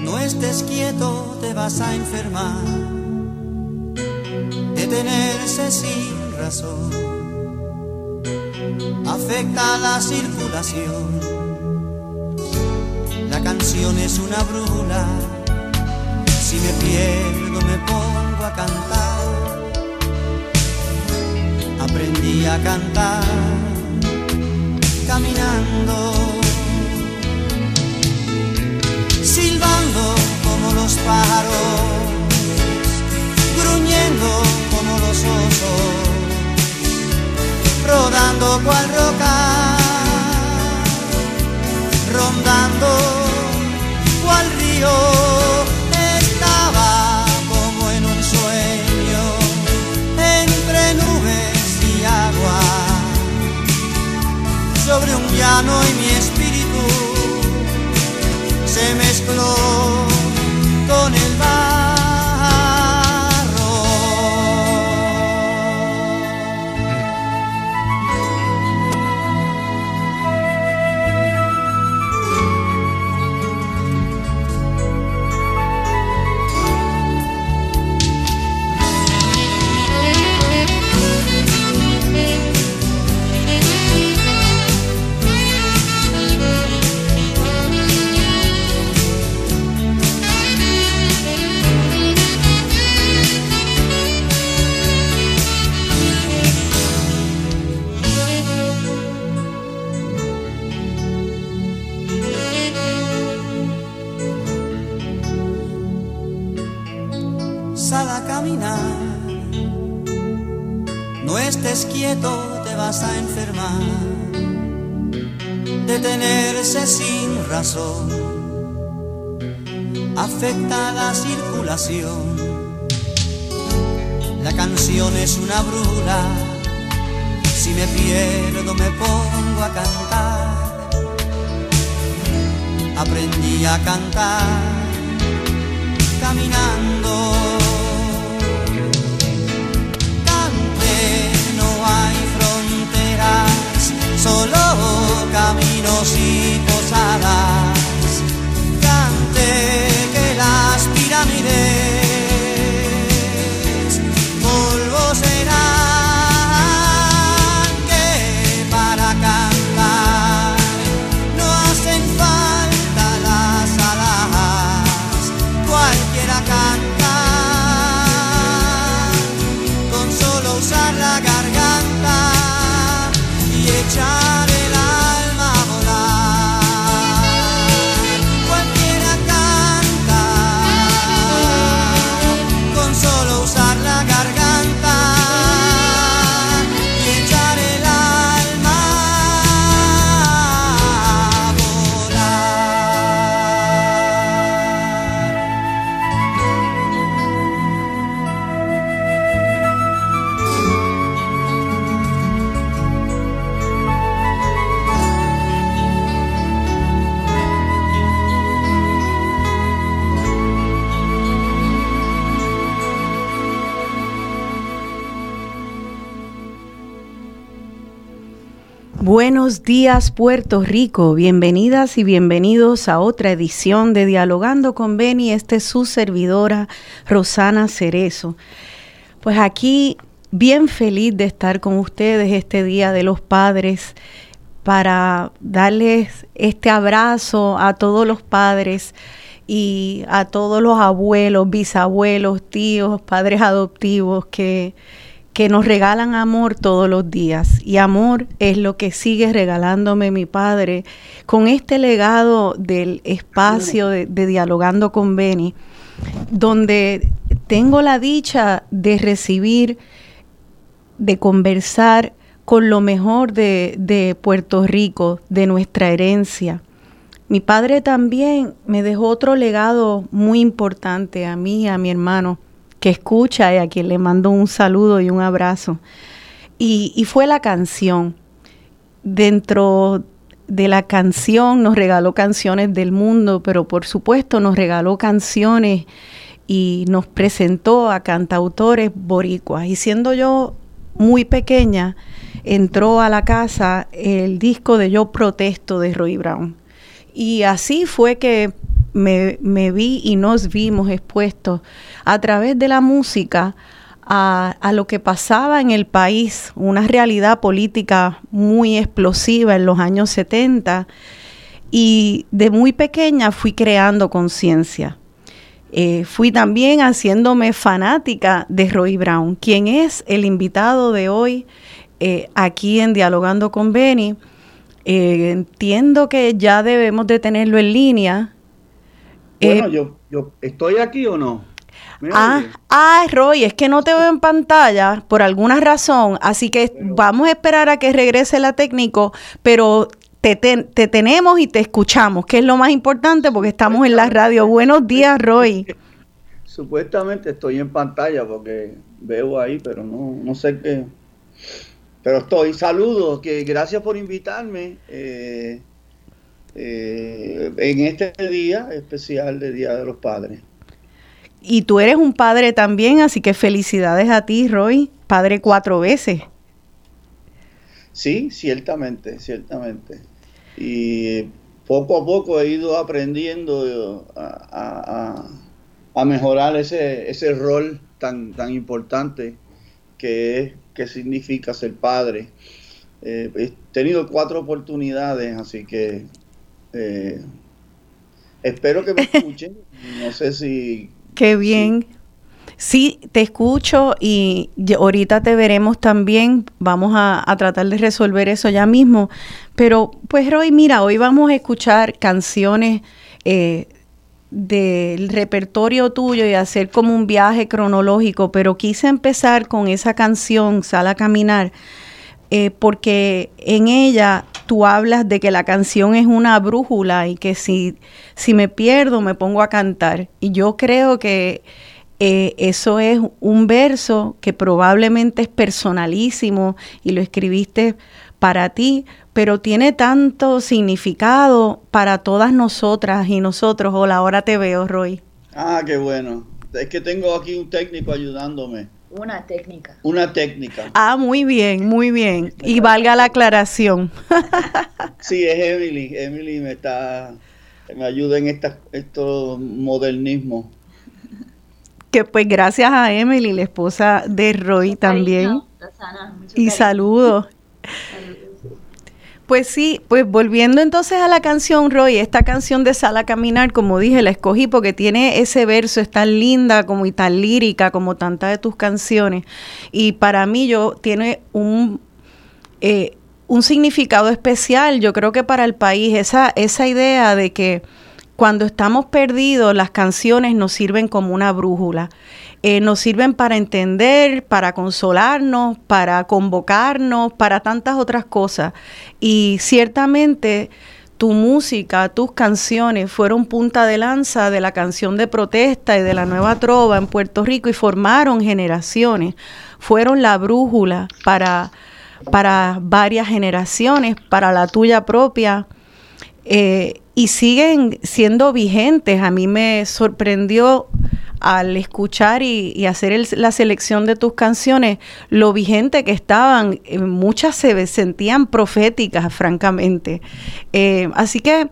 No estés quieto, te vas a enfermar. Detenerse sin razón afecta la circulación. La canción es una brújula. Si me pierdo, me pongo a cantar. Aprendí a cantar caminando, silbando como los pájaros, gruñendo como los osos, rodando cual roca, rondando cual río. Sobre un llano y mi se detenerse sin razón afecta la circulación. La canción es una brula, si me pierdo me pongo a cantar. Aprendí a cantar solo caminos y posadas. Cante que las pirámides días Puerto Rico, bienvenidas y bienvenidos a otra edición de Dialogando con Beni, este es su servidora Rosana Cerezo. Pues aquí bien feliz de estar con ustedes este Día de los Padres para darles este abrazo a todos los padres y a todos los abuelos, bisabuelos, tíos, padres adoptivos que que nos regalan amor todos los días. Y amor es lo que sigue regalándome mi padre con este legado del espacio de, Dialogando con Beni, donde tengo la dicha de recibir, de conversar con lo mejor de, de Puerto Rico, de nuestra herencia. Mi padre también me dejó otro legado muy importante a mí y a mi hermano que escucha y a quien le mando un saludo y un abrazo. Y, fue la canción. Dentro de la canción nos regaló canciones del mundo, pero por supuesto nos regaló canciones y nos presentó a cantautores boricuas. Y siendo yo muy pequeña, entró a la casa el disco de Yo Protesto de Roy Brown. Y así fue que me, vi y nos vimos expuestos a través de la música a, a, lo que pasaba en el país, una realidad política muy explosiva en los años 70 y de muy pequeña fui creando conciencia. Eh, fui también haciéndome fanática de Roy Brown, quien es el invitado de hoy eh, aquí en Dialogando con Benny. Eh, entiendo que ya debemos de tenerlo en línea. Bueno, yo, yo estoy aquí o no. Ah, ah, Roy, es que no te veo en pantalla por alguna razón, así que vamos a esperar a que regrese la técnico, pero te, tenemos y te escuchamos, que es lo más importante porque estamos en la radio. Buenos días, Roy. Supuestamente estoy en pantalla porque veo ahí, pero no, no sé qué. Pero estoy. Saludos, que gracias por invitarme eh, eh, en este día especial de Día de los Padres. Y tú eres un padre también, así que felicidades a ti, Roy, padre cuatro veces. Sí, ciertamente, ciertamente y poco a poco he ido aprendiendo a, mejorar ese, ese rol tan, tan importante que es que significa ser padre. Eh, he tenido cuatro oportunidades, así que eh, espero que me escuchen. No sé si... Qué bien. Sí, te escucho y ahorita te veremos también. Vamos a, tratar de resolver eso ya mismo. Pero pues Roy, mira, hoy vamos a escuchar canciones eh, del repertorio tuyo y hacer como un viaje cronológico, pero quise empezar con esa canción, Sal a Caminar, eh, porque en ella tú hablas de que la canción es una brújula y que si, si me pierdo me pongo a cantar. Y yo creo que eh, eso es un verso que probablemente es personalísimo y lo escribiste para ti, pero tiene tanto significado para todas nosotras y nosotros. Hola, ahora te veo, Roy. Ah, qué bueno. Es que tengo aquí un técnico ayudándome. Una técnica. Una técnica. Ah, muy bien, muy bien. Y valga la aclaración. sí, es Emily. Emily me está, me ayuda en esta, estos modernismos que pues gracias a Emily, la esposa de Roy también. y saludos. Pues sí, pues volviendo entonces a la canción, Roy, esta canción de Sala Caminar, como dije, la escogí porque tiene ese verso, es tan linda como y tan lírica como tantas de tus canciones. Y para mí yo tiene un, eh, un significado especial, yo creo que para el país, esa, esa idea de que cuando estamos perdidos, las canciones nos sirven como una brújula. Eh, nos sirven para entender, para consolarnos, para convocarnos, para tantas otras cosas. Y ciertamente tu música, tus canciones fueron punta de lanza de la canción de protesta y de la nueva trova en Puerto Rico y formaron generaciones. Fueron la brújula para, para varias generaciones, para la tuya propia. Eh, y siguen siendo vigentes. A mí me sorprendió al escuchar y, hacer la selección de tus canciones, lo vigente que estaban, eh, muchas se sentían proféticas, francamente. Eh, así que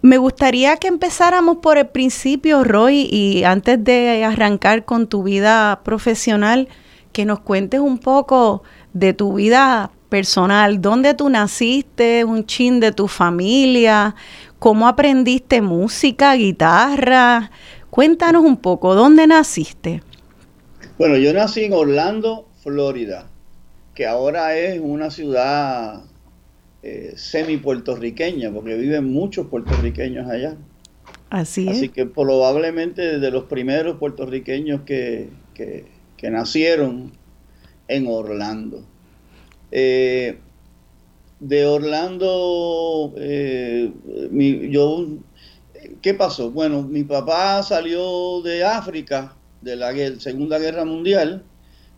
me gustaría que empezáramos por el principio, Roy, y antes de arrancar con tu vida profesional, que nos cuentes un poco de tu vida personal, dónde tú naciste, un chin de tu familia, ¿Cómo aprendiste música, guitarra? Cuéntanos un poco, ¿dónde naciste? Bueno, yo nací en Orlando, Florida, que ahora es una ciudad eh, semi puertorriqueña, porque viven muchos puertorriqueños allá. Así es. Así que probablemente de los primeros puertorriqueños que, que, nacieron en Orlando. Eh, de Orlando, eh, yo, ¿qué pasó? Bueno, mi papá salió de África, de la Segunda Guerra Mundial,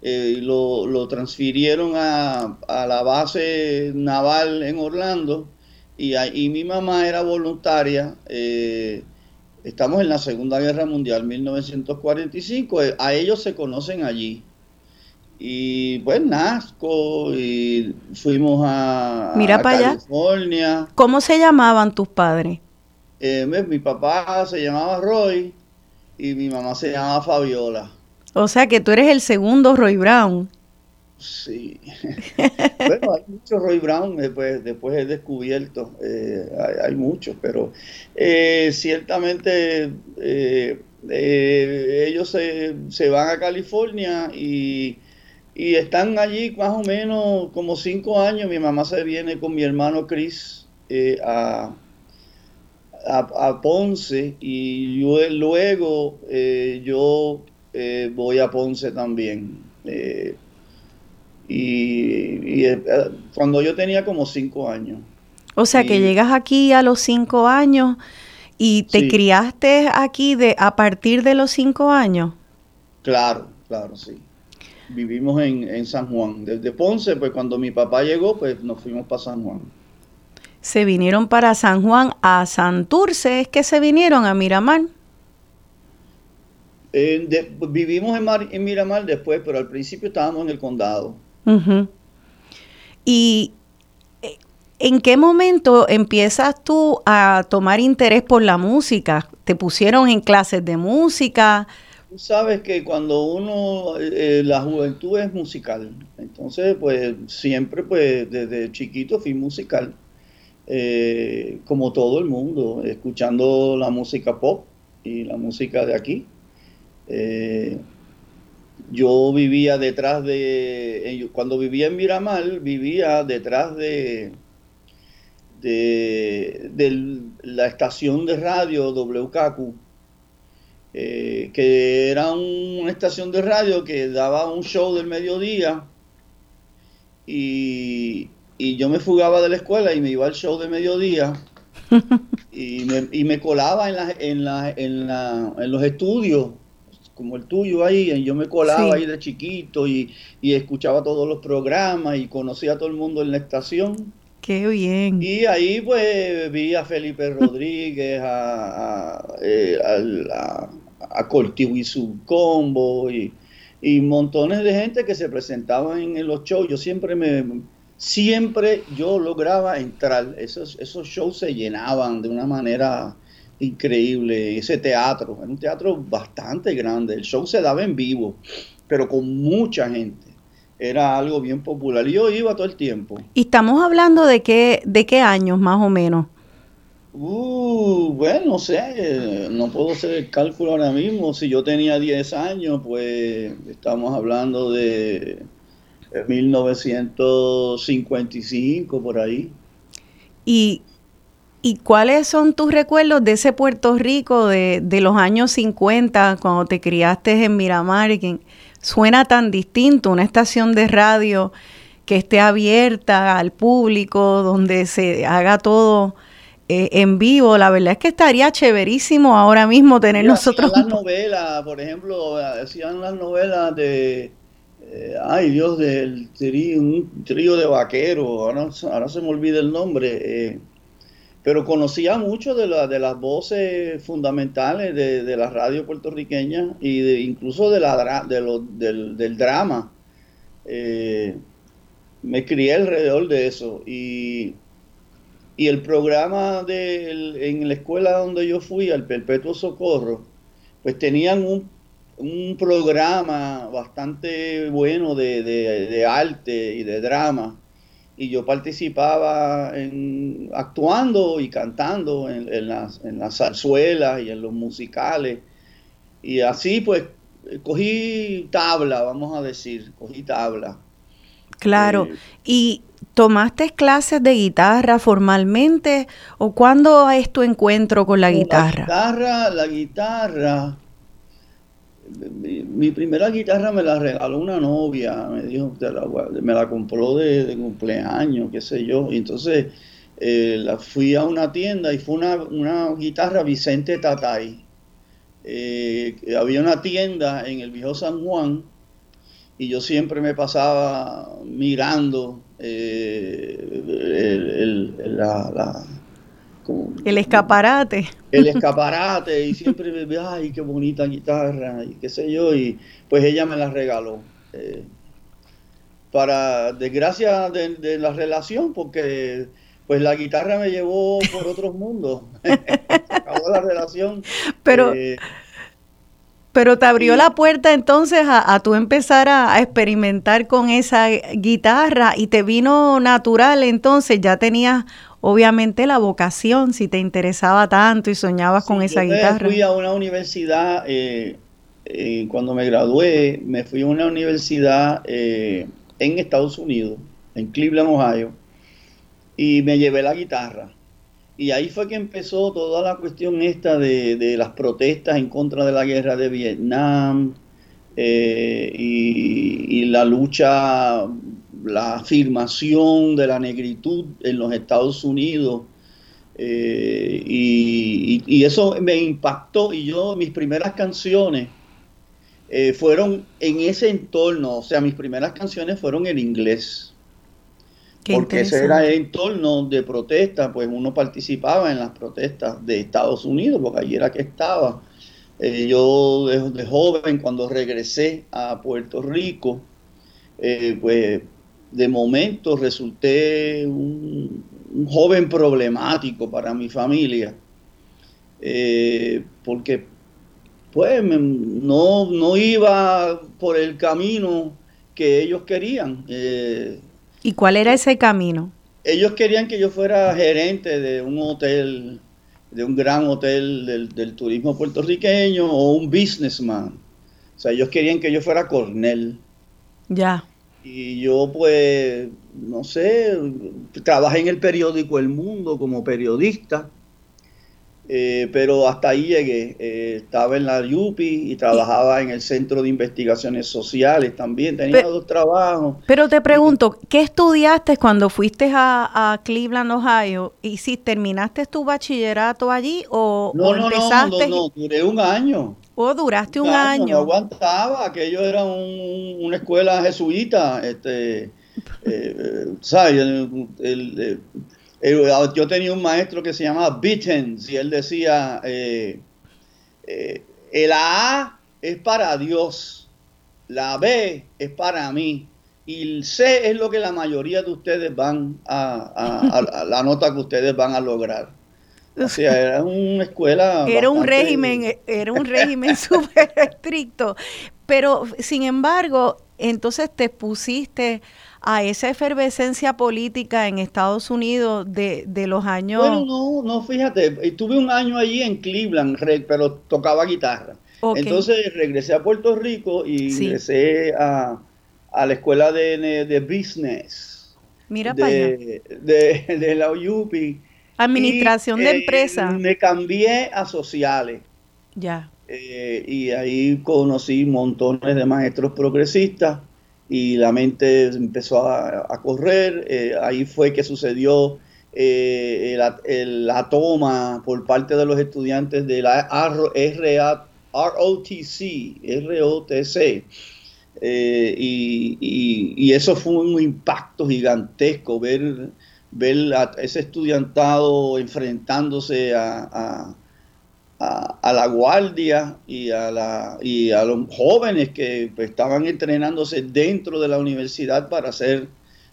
eh, y lo, transfirieron a, la base naval en Orlando, y, y mi mamá era voluntaria. Eh, estamos en la Segunda Guerra Mundial, 1945, a ellos se conocen allí. y pues nazco y fuimos a, Mira California. ¿Cómo se llamaban tus padres? Eh, mi papá se llamaba Roy y mi mamá se llamaba Fabiola. O sea que tú eres el segundo Roy Brown. Sí. bueno, hay muchos Roy Brown, después, después he descubierto, eh, hay, muchos, pero eh, ciertamente eh, ellos se, se, van a California y, y, están allí más o menos como cinco años. Mi mamá se viene con mi hermano Chris a, a, Ponce y luego yo voy a Ponce también. Y, eh, cuando yo tenía como cinco años. O sea que llegas aquí a los cinco años y te criaste aquí de a partir de los cinco años. Claro, claro, sí. Vivimos en, en San Juan. Desde Ponce, pues cuando mi papá llegó, pues nos fuimos para San Juan. Se vinieron para San Juan, a Santurce, ¿es que se vinieron a Miramar? Eh, vivimos en, en Miramar después, pero al principio estábamos en el condado. ¿Y eh, en qué momento empiezas tú a tomar interés por la música? ¿Te pusieron en clases de música? Tú sabes que cuando uno, eh, la juventud es musical, entonces pues siempre pues desde chiquito fui musical, eh, como todo el mundo, escuchando la música pop y la música de aquí. Yo vivía detrás de, cuando vivía en Miramar, vivía detrás de, de, la estación de radio WKQ, eh, que era una estación de radio que daba un show del mediodía y, yo me fugaba de la escuela y me iba al show de mediodía y me, y me colaba en, la, en, la, en, la, en los estudios como el tuyo ahí, yo me colaba ahí de chiquito y, escuchaba todos los programas y conocía a todo el mundo en la estación. Qué bien. Y ahí pues vi a Felipe Rodríguez, a, a, eh, a, a y su combo y, y, montones de gente que se presentaban en, los shows. Yo siempre me, siempre yo lograba entrar. Esos, esos shows se llenaban de una manera increíble ese teatro, era un teatro bastante grande, el show se daba en vivo, pero con mucha gente. Era algo bien popular y yo iba todo el tiempo. ¿Y estamos hablando de qué, de qué años más o menos? Uh, bueno, no sé, no puedo hacer el cálculo ahora mismo. Si yo tenía 10 años, pues estamos hablando de 1955 por ahí. ¿Y ¿Y cuáles son tus recuerdos de ese Puerto Rico de, los años 50, cuando te criaste en Miramar? Que suena tan distinto, una estación de radio que esté abierta al público, donde se haga todo eh, en vivo. La verdad es que estaría chéverísimo ahora mismo tener nosotros... las novelas, por ejemplo, hacían las novelas de... Eh, ay Dios, del trío, un trío de vaqueros, ahora, se me olvida el nombre. Eh, pero conocía mucho de, la, de las voces fundamentales de, la radio puertorriqueña y de, incluso de la, de del, drama. Eh, me crié alrededor de eso y, y el programa de, en la escuela donde yo fui, al Perpetuo Socorro, pues tenían un, un programa bastante bueno de, de arte y de drama y yo participaba en, actuando y cantando en, las, en las zarzuelas y en los musicales. Y así pues cogí tabla, vamos a decir, cogí tabla. Claro. Eh, ¿Y tomaste clases de guitarra formalmente o cuándo es tu encuentro con la guitarra? La guitarra, la guitarra mi, primera guitarra me la regaló una novia, me dijo, me la compró de, cumpleaños, qué sé yo. Y entonces eh, la fui a una tienda y fue una, guitarra Vicente Tatay. Eh, había una tienda en el viejo San Juan y yo siempre me pasaba mirando eh, la el escaparate. El escaparate, y siempre me ay, qué bonita guitarra, y qué sé yo, y pues ella me la regaló. Eh, para desgracia de, la relación, porque pues la guitarra me llevó por otros mundos. acabó la relación. Pero, eh, pero te abrió la puerta entonces a, a tú empezar a, experimentar con esa guitarra y te vino natural, entonces ya tenías obviamente la vocación, si te interesaba tanto y soñabas con esa guitarra. Fui a una universidad, eh, eh, cuando me gradué, me fui a una universidad eh, en Estados Unidos, en Cleveland, Ohio, y me llevé la guitarra. Y ahí fue que empezó toda la cuestión esta de, las protestas en contra de la guerra de Vietnam y, la lucha, la afirmación de la negritud en los Estados Unidos. Eh, y, eso me impactó y yo mis primeras canciones eh, fueron en ese entorno, o sea, mis primeras canciones fueron en inglés porque ese era el entorno de protesta, pues uno participaba en las protestas de Estados Unidos, porque allí era que estaba. Eh, yo de, joven, cuando regresé a Puerto Rico, eh, pues de momento resulté un, joven problemático para mi familia, eh, porque pues no, no iba por el camino que ellos querían. ¿Y cuál era ese camino? Ellos querían que yo fuera gerente de un hotel, de un gran hotel del, turismo puertorriqueño o un businessman. O sea, ellos querían que yo fuera coronel. Ya. Y yo pues, no sé, trabajé en el periódico El Mundo como periodista eh, pero hasta ahí llegué. Eh, estaba en la UPI y trabajaba en el Centro de Investigaciones Sociales también. Tenía dos trabajos. Pero te pregunto, ¿qué estudiaste cuando fuiste a, Cleveland, Ohio? ¿Y si terminaste tu bachillerato allí o, no, no, empezaste? No, no, no, duré un año. ¿O duraste un, año? No aguantaba, aquello era una escuela jesuita. Este, eh, ¿sabes? el Ah, yo tenía un maestro que se llamaba Bittens y él decía, eh, eh, el A es para Dios, la B es para mí y el C es lo que la mayoría de ustedes van a, la nota que ustedes van a lograr. O sea, era una escuela. Era un régimen, era un régimen súper estricto. Pero, sin embargo, entonces te pusiste a esa efervescencia política en Estados Unidos de, los años... Bueno, no, no, fíjate, estuve un año allí en Cleveland, pero tocaba guitarra. Entonces regresé a Puerto Rico y ingresé a, la escuela de, business. Mira para allá. De, la UPI. Administración de eh, empresas. Me cambié a sociales. Ya. Eh, y ahí conocí montones de maestros progresistas y la mente empezó a, correr. Eh, ahí fue que sucedió la, toma por parte de los estudiantes de la ROTC, ROTC. Eh, y, eso fue un impacto gigantesco ver, ver ese estudiantado enfrentándose a a, la guardia y a, la, y a los jóvenes que pues, estaban entrenándose dentro de la universidad para ser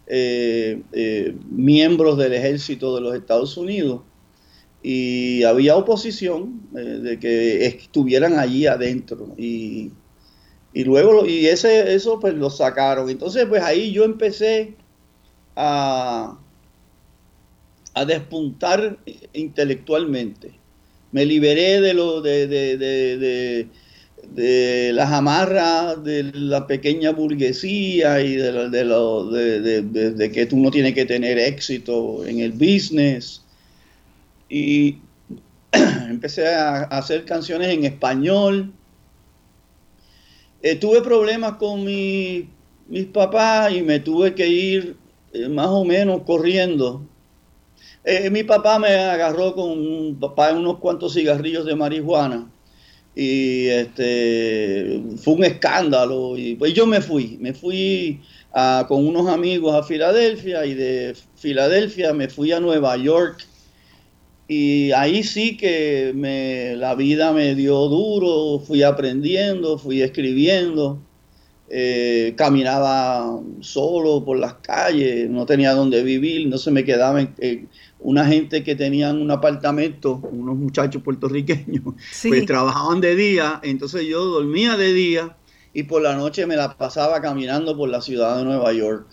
eh, eh, miembros del ejército de los Estados Unidos. Y había oposición eh, de que estuvieran allí adentro. Y, y luego, y ese, eso pues lo sacaron. Entonces, pues ahí yo empecé a, a despuntar intelectualmente me liberé de lo de, de, de, de las amarras de la pequeña burguesía y de, lo, de, que tú no tienes que tener éxito en el business. Y empecé a, hacer canciones en español. Eh, tuve problemas con mi, mis papás y me tuve que ir eh, más o menos corriendo eh, mi papá me agarró con papá unos cuantos cigarrillos de marihuana y este fue un escándalo y pues yo me fui, me fui con unos amigos a Filadelfia y de Filadelfia me fui a Nueva York y ahí sí que me, la vida me dio duro, fui aprendiendo, fui escribiendo eh, caminaba solo por las calles, no tenía dónde vivir, no se me quedaba en, una gente que tenían un apartamento, unos muchachos puertorriqueños, pues trabajaban de día, entonces yo dormía de día y por la noche me la pasaba caminando por la ciudad de Nueva York.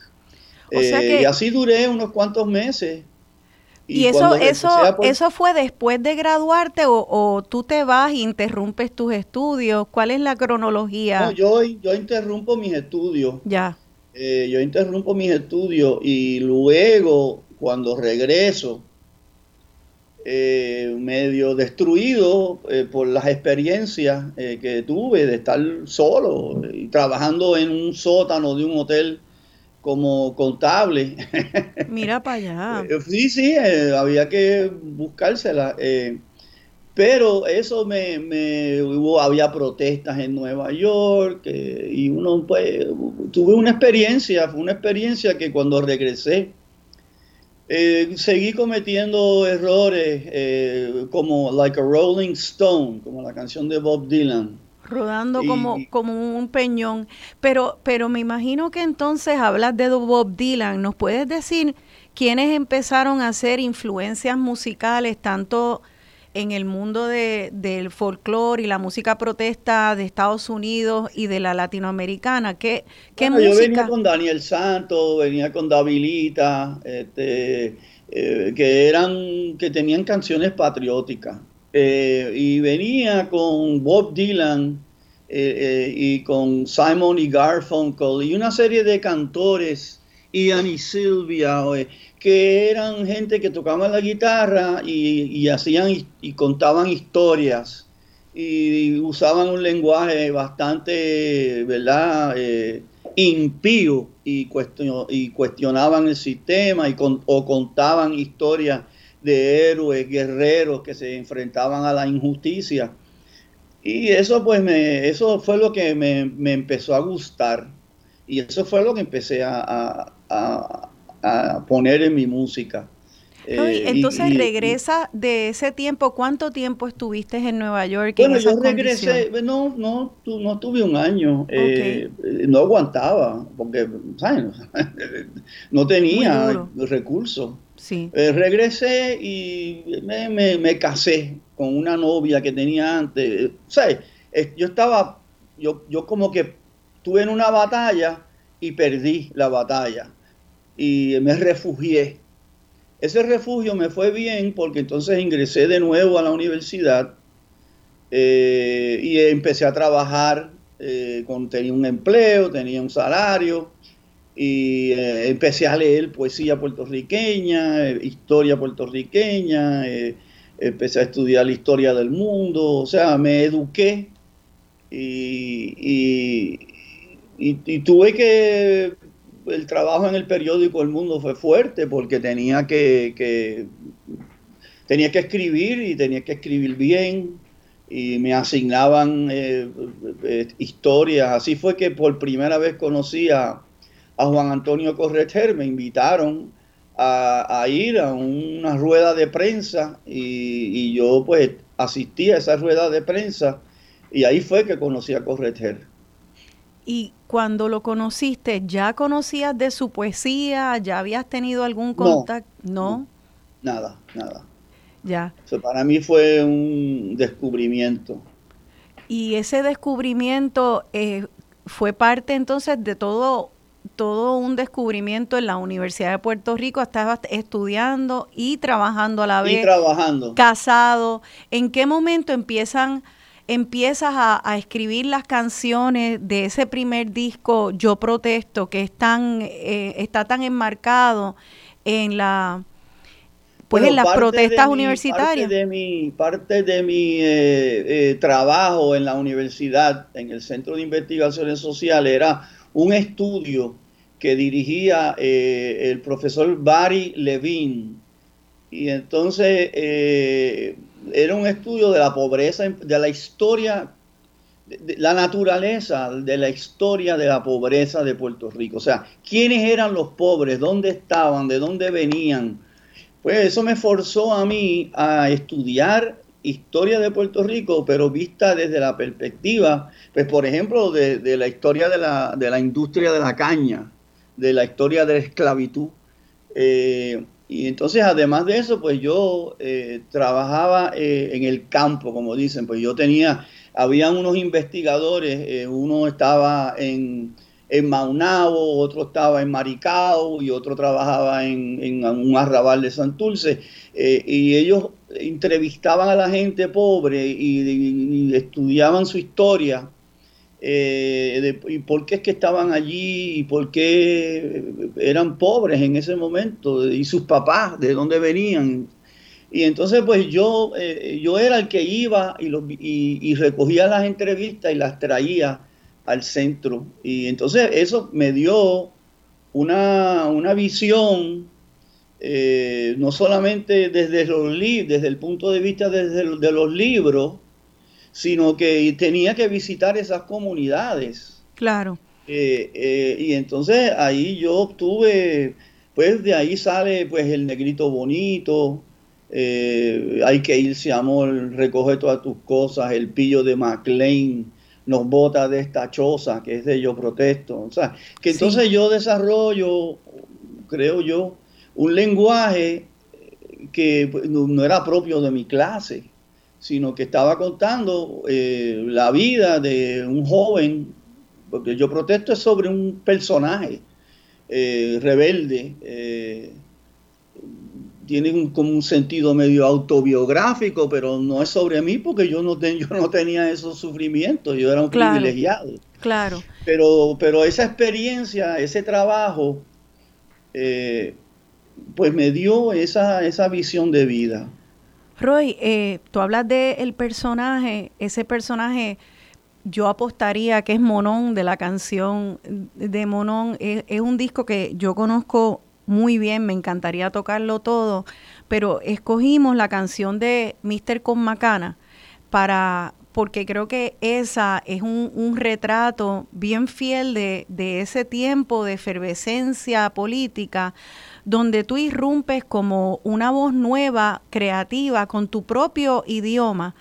Eh, y así duré unos cuantos meses. ¿Y, eso eso eso fue después de graduarte o, tú te vas e interrumpes tus estudios? ¿Cuál es la cronología? No, yo, yo interrumpo mis estudios. Ya. Eh, yo interrumpo mis estudios y luego cuando regreso, eh, medio destruido eh, por las experiencias que tuve de estar solo y trabajando en un sótano de un hotel como contable. Mira para allá. Eh, sí, sí, eh, había que buscársela. Eh, pero eso me, me, hubo, había protestas en Nueva York y uno pues tuve una experiencia, fue una experiencia que cuando regresé seguí cometiendo errores como Like a Rolling Stone, como la canción de Bob Dylan rodando como, como un peñón. Pero, pero me imagino que entonces hablas de Bob Dylan. ¿Nos puedes decir quiénes empezaron a hacer influencias musicales tanto en el mundo de, del folclore y la música protesta de Estados Unidos y de la latinoamericana? ¿Qué, qué música? Yo venía con Daniel Santos, venía con Davilita, este, eh, que eran, que tenían canciones patrióticas. Eh, y venía con Bob Dylan eh, y con Simon y Garfunkel y una serie de cantores, Ian y Silvia, que eran gente que tocaban la guitarra y, hacían y, contaban historias y usaban un lenguaje bastante, ¿verdad? impío y, y, cuestionaban el sistema y o contaban historias de héroes, guerreros que se enfrentaban a la injusticia. Y eso pues me, eso fue lo que me, empezó a gustar. Y eso fue lo que empecé a, poner en mi música. Eh, entonces regresa de ese tiempo, ¿cuánto tiempo estuviste en Nueva York? Bueno, yo regresé, no, no, no tuve un año, eh, no aguantaba, porque no tenía recursos. Eh, regresé y me, casé con una novia que tenía antes. yo estaba, yo, yo como que estuve en una batalla y perdí la batalla y me refugié. Ese refugio me fue bien porque entonces ingresé de nuevo a la universidad eh, y empecé a trabajar, eh, con, tenía un empleo, tenía un salario y eh, empecé a leer poesía puertorriqueña, historia puertorriqueña, empecé a estudiar la historia del mundo, o sea, me eduqué y, tuve que, el trabajo en el periódico El Mundo fue fuerte porque tenía que, tenía que escribir y tenía que escribir bien y me asignaban historias, así fue que por primera vez conocí a Juan Antonio Correter, me invitaron a, ir a una rueda de prensa y, yo pues asistí a esa rueda de prensa y ahí fue que conocí a Correter. Y cuando lo conociste, ¿ya conocías de su poesía? ¿Ya habías tenido algún contacto? No. Nada, nada. Ya. para mí fue un descubrimiento. Y ese descubrimiento eh, fue parte entonces de todo todo un descubrimiento en la Universidad de Puerto Rico, estabas estudiando y trabajando a la vez. Y trabajando. Casado. ¿En qué momento empiezan, empiezas a, escribir las canciones de ese primer disco, Yo Protesto, que es eh, está tan enmarcado en la pues en las protestas universitarias. Parte de mi, parte de mi eh, eh, trabajo en la universidad, en el Centro de Investigaciones Sociales, era un estudio que dirigía eh, el profesor Barry Levine. Y entonces eh, era un estudio de la pobreza, de la historia, de, la naturaleza de la historia de la pobreza de Puerto Rico. O sea, quiénes eran los pobres, dónde estaban, de dónde venían. Pues eso me forzó a mí a estudiar historia de Puerto Rico, pero vista desde la perspectiva, pues por ejemplo, de, la historia de la, de la, industria de la caña, de la historia de la esclavitud. Eh, y entonces, además de eso, pues yo eh, trabajaba eh, en el campo, como dicen, pues yo tenía, habían unos investigadores, uno estaba en, en Maunabo, otro estaba en Maricao y otro trabajaba en, un arrabal de Santurce. Eh, y ellos entrevistaban a la gente pobre y, estudiaban su historia. Eh, y por qué es que estaban allí y por qué eran pobres en ese momento y sus papás, de dónde venían. Y entonces pues yo, eh, yo era el que iba y, y recogía las entrevistas y las traía al centro. Y entonces eso me dio una, visión, eh, no solamente desde, los desde el punto de vista desde de los libros, sino que tenía que visitar esas comunidades. Claro. Eh, eh, y entonces ahí yo obtuve, pues de ahí sale pues el negrito bonito, hay que irse amor, recoge todas tus cosas, el pillo de McLean, nos bota de esta choza que es de yo protesto. O sea, que entonces yo desarrollo, creo yo, un lenguaje que pues, no, era propio de mi clase, sino que estaba contando eh, la vida de un joven, porque yo protesto es sobre un personaje eh, rebelde, eh, tiene un, como un sentido medio autobiográfico, pero no es sobre mí porque yo no, yo no tenía esos sufrimientos, yo era un privilegiado. Claro. Pero, pero esa experiencia, ese trabajo, pues me dio esa, esa visión de vida. Roy, eh, tú hablas del el personaje, ese personaje yo apostaría que es Monón de la canción de Monón. Es, es, un disco que yo conozco muy bien, me encantaría tocarlo todo, pero escogimos la canción de Mr. Con Macana para, porque creo que esa es un, retrato bien fiel de, de, ese tiempo de efervescencia política, donde tú irrumpes como una voz nueva, creativa, con tu propio idioma.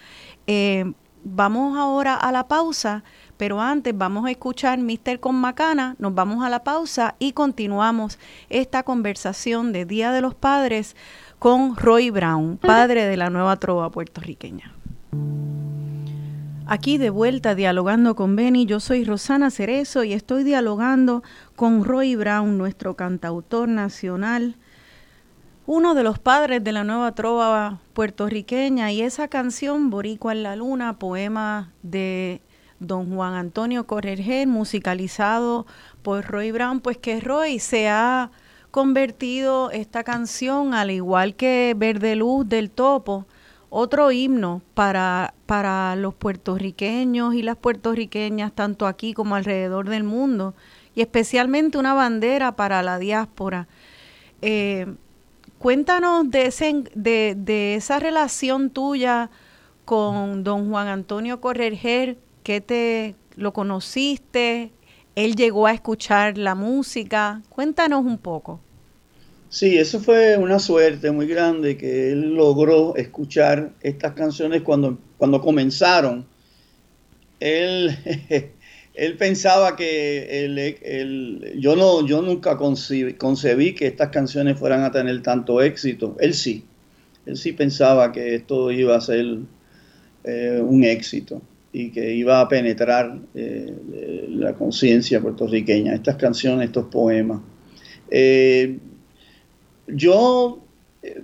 Eh, vamos ahora a la pausa pero antes vamos a escuchar Mister con Macana, nos vamos a la pausa y continuamos esta conversación de Día de los Padres con Roy Brown, padre de la nueva trova puertorriqueña. Aquí de vuelta dialogando con Benny, yo soy Rosana Cerezo y estoy dialogando con Roy Brown, nuestro cantautor nacional, uno de los padres de la nueva trova puertorriqueña. Y esa canción Boricua en la Luna, poema de don Juan Antonio Correger, musicalizado por Roy Brown, pues que Roy se ha convertido esta canción, al igual que Verde Luz del Topo, otro himno para, para los puertorriqueños y las puertorriqueñas, tanto aquí como alrededor del mundo, y especialmente una bandera para la diáspora. Eh, cuéntanos de, ese, de, de, esa relación tuya con don Juan Antonio Correger, ¿Qué te lo conociste? ¿Él llegó a escuchar la música? Cuéntanos un poco. Sí, eso fue una suerte muy grande que él logró escuchar estas canciones cuando, cuando comenzaron. Él, él pensaba que yo, no, yo nunca concebí, concebí que estas canciones fueran a tener tanto éxito. Él sí, él sí pensaba que esto iba a ser eh, un éxito y que iba a penetrar eh, la conciencia puertorriqueña, estas canciones, estos poemas. Eh, yo, eh,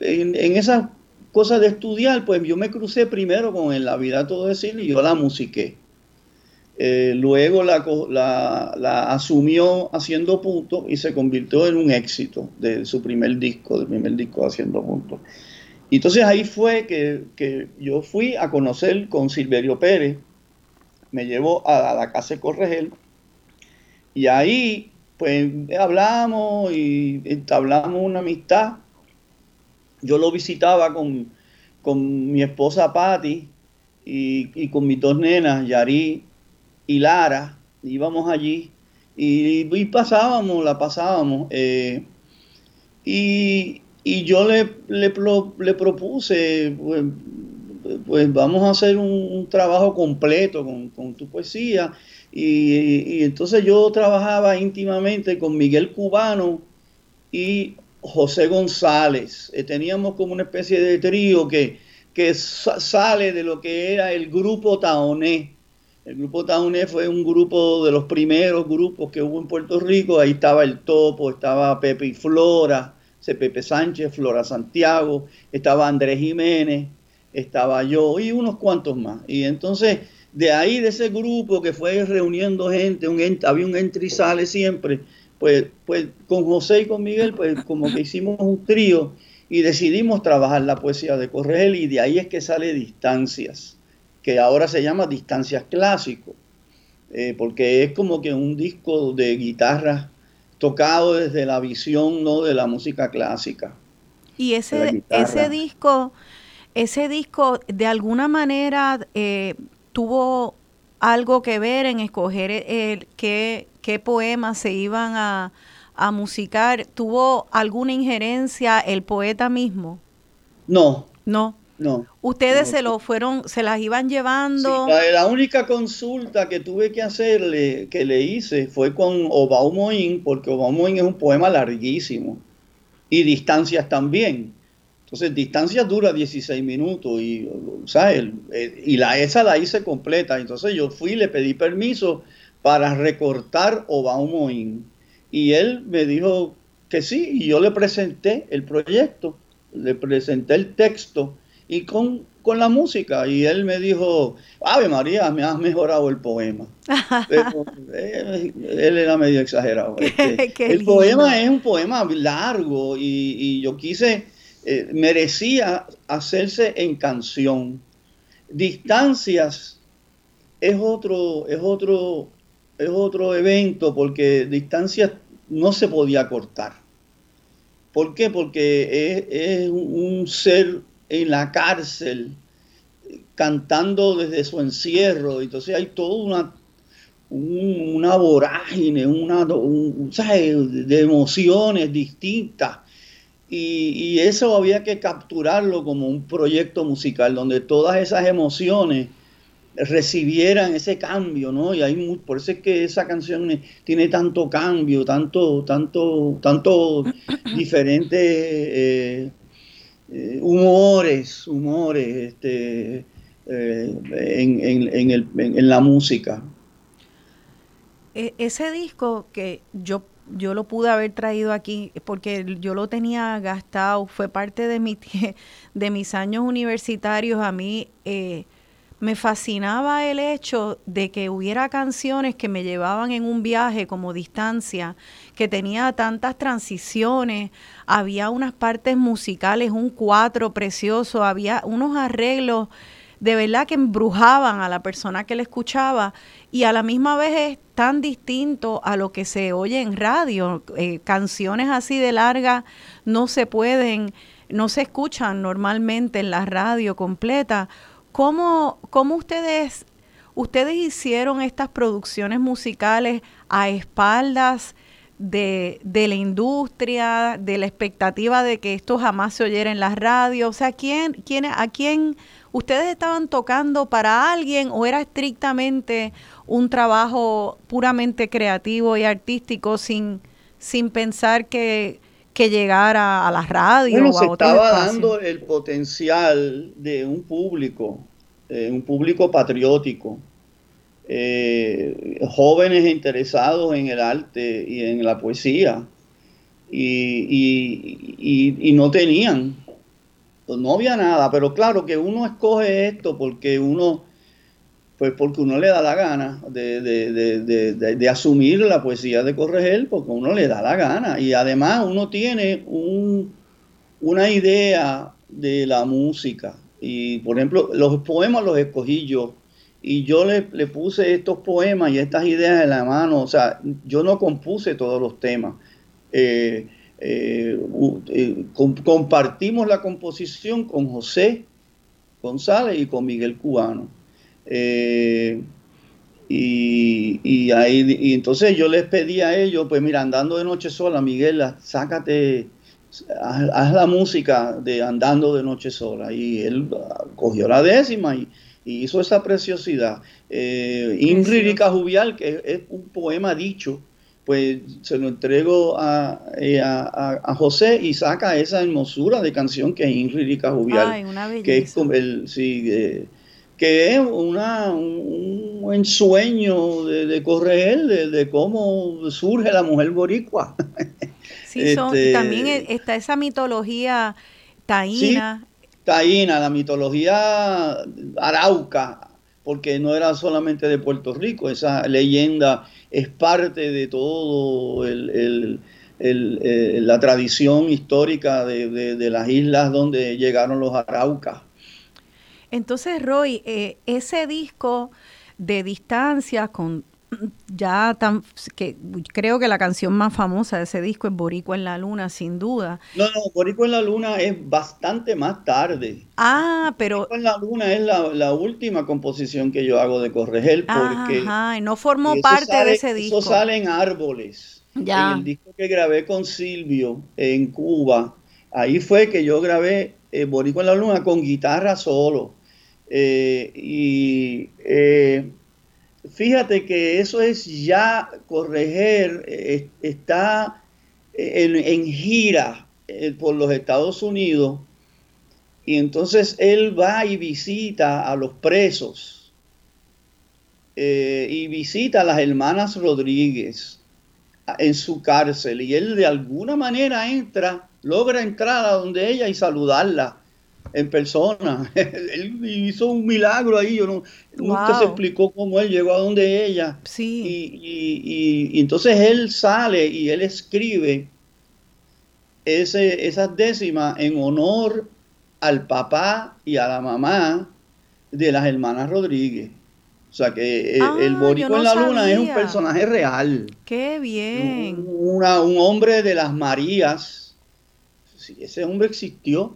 en, esas cosas de estudiar, pues yo me crucé primero con el La vida todo decir y yo la musiqué. luego la, la, asumió haciendo punto y se convirtió en un éxito de su primer disco, del primer disco haciendo punto. Y entonces ahí fue que, yo fui a conocer con Silverio Pérez, me llevó a, la casa de Corregel, y ahí pues hablamos y entablamos una amistad. Yo lo visitaba con, mi esposa Patti y, con mis dos nenas, Yari y Lara, íbamos allí y, pasábamos, la pasábamos. Eh, y, y yo le, le, propuse, pues vamos a hacer un, trabajo completo con, tu poesía. Y, entonces yo trabajaba íntimamente con Miguel Cubano y José González. Eh, teníamos como una especie de trío que, que sale de lo que era el grupo Taoné. El grupo Taoné fue un grupo de los primeros grupos que hubo en Puerto Rico. Ahí estaba el Topo, estaba Pepe y Flora, Pepe Sánchez, Flora Santiago, estaba Andrés Jiménez, estaba yo y unos cuantos más. Y entonces, de ahí, de ese grupo que fue reuniendo gente, un, había un entrizale siempre, pues, pues con José y con Miguel, pues como que hicimos un trío y decidimos trabajar la poesía de Corregel y de ahí es que sale Distancias, que ahora se llama Distancias Clásico, eh, porque es como que un disco de guitarra tocado desde la visión ¿no? de la música clásica. Y ese, ese disco ese disco de alguna manera eh, tuvo algo que ver en escoger el, qué, qué poemas se iban a, musicar. ¿Tuvo alguna injerencia el poeta mismo? No. No. No. Ustedes se lo fueron, se las iban llevando. la, única consulta que tuve que hacerle, que le hice, fue con Obaumoin, porque Obaumoin es un poema larguísimo. Y distancias también. Entonces, distancia dura 16 minutos y, ¿sabes? y la, esa la hice completa. Entonces yo fui y le pedí permiso para recortar Obaumoin. Y él me dijo que sí, y yo le presenté el proyecto, le presenté el texto y con, con la música. Y él me dijo, Ave María, me has mejorado el poema. Pero, eh, él era medio exagerado. Este, el poema es un poema largo y, y yo quise eh, merecía hacerse en canción. Distancias es otro, es otro, es otro evento porque distancias no se podía cortar. ¿Por qué? Porque es, un ser en la cárcel cantando desde su encierro. Entonces hay toda una, una vorágine, una, de emociones distintas y, eso había que capturarlo como un proyecto musical donde todas esas emociones recibieran ese cambio, ¿no? Y hay por eso es que esa canción tiene tanto cambio, tanto, tanto, tanto diferentes eh, eh, humores, humores, este, eh, en, en la música. E, ese disco que yo yo lo pude haber traído aquí porque yo lo tenía gastado, fue parte de, mi, de mis años universitarios. A mí eh, me fascinaba el hecho de que hubiera canciones que me llevaban en un viaje como distancia, que tenía tantas transiciones, había unas partes musicales, un cuatro precioso, había unos arreglos de verdad que embrujaban a la persona que le escuchaba y a la misma vez es tan distinto a lo que se oye en radio. Eh, canciones así de larga no se pueden, no se escuchan normalmente en la radio completa. ¿Cómo, cómo ustedes, ustedes hicieron estas producciones musicales a espaldas? De, de, la industria, de la expectativa de que esto jamás se oyera en la radio. O sea, ¿quién, quién, ¿a quién ¿Ustedes estaban tocando para alguien o era estrictamente un trabajo puramente creativo y artístico sin, sin pensar que, llegara a la radio o a se estaba dando el potencial de un público, eh, un público patriótico, eh, jóvenes interesados en el arte y en la poesía, y no tenían pues no había nada, pero claro que uno escoge esto porque uno, pues porque uno le da la gana de, asumir la poesía de Corregel, porque uno le da la gana. Y además uno tiene una idea de la música. Y por ejemplo, los poemas los escogí yo. Y yo le, puse estos poemas y estas ideas en la mano. O sea, yo no compuse todos los temas. Eh, eh, eh, compartimos la composición con José González y con Miguel Cubano. Eh, y, ahí, y entonces yo les pedí a ellos, pues mira, andando de noche sola, Miguel, sácate, haz, la música de Andando de Noche Sola. Y él ah, cogió la décima y, hizo esa preciosidad. Eh, Inrírica Jubial, que es, un poema dicho, pues se lo entrego eh, a, a, José y saca esa hermosura de canción que es Inrírica Jubial. Ay, una que es el, sí, eh, que es una, un, ensueño de, de correr, de, cómo surge la mujer boricua. Sí, este, también e, está esa mitología taína. taína, la mitología arauca, porque no era solamente de Puerto Rico, esa leyenda es parte de todo eh, la tradición histórica de, de, las islas donde llegaron los araucas. Entonces, Roy, eh, ese disco de distancia con ya tan que creo que la canción más famosa de ese disco es Boricua en la Luna, sin duda. No, no, Boricua en la Luna es bastante más tarde. Ah, pero Boricua en la Luna es la, última composición que yo hago de Corregel porque Ajá, no formó parte de ese disco. Eso sale en Árboles. Ya. En el disco que grabé con Silvio en Cuba, ahí fue que yo grabé eh, Boricua en la Luna con guitarra solo. Eh, y eh, fíjate que eso es ya corregir, eh, está en, gira por los Estados Unidos y entonces él va y visita a los presos y visita a las hermanas Rodríguez en su cárcel y él de alguna manera entra, logra entrar a donde ella y saludarla en persona. él hizo un milagro ahí, yo no, nunca se explicó cómo él llegó a donde ella. Sí. Y, entonces él sale y él escribe ese, esas décimas en honor al papá y a la mamá de las hermanas Rodríguez. O sea que eh, el ah, Boricua en la Luna es un personaje real. Qué bien. Un, un hombre de las Marías. Sí, ese hombre existió.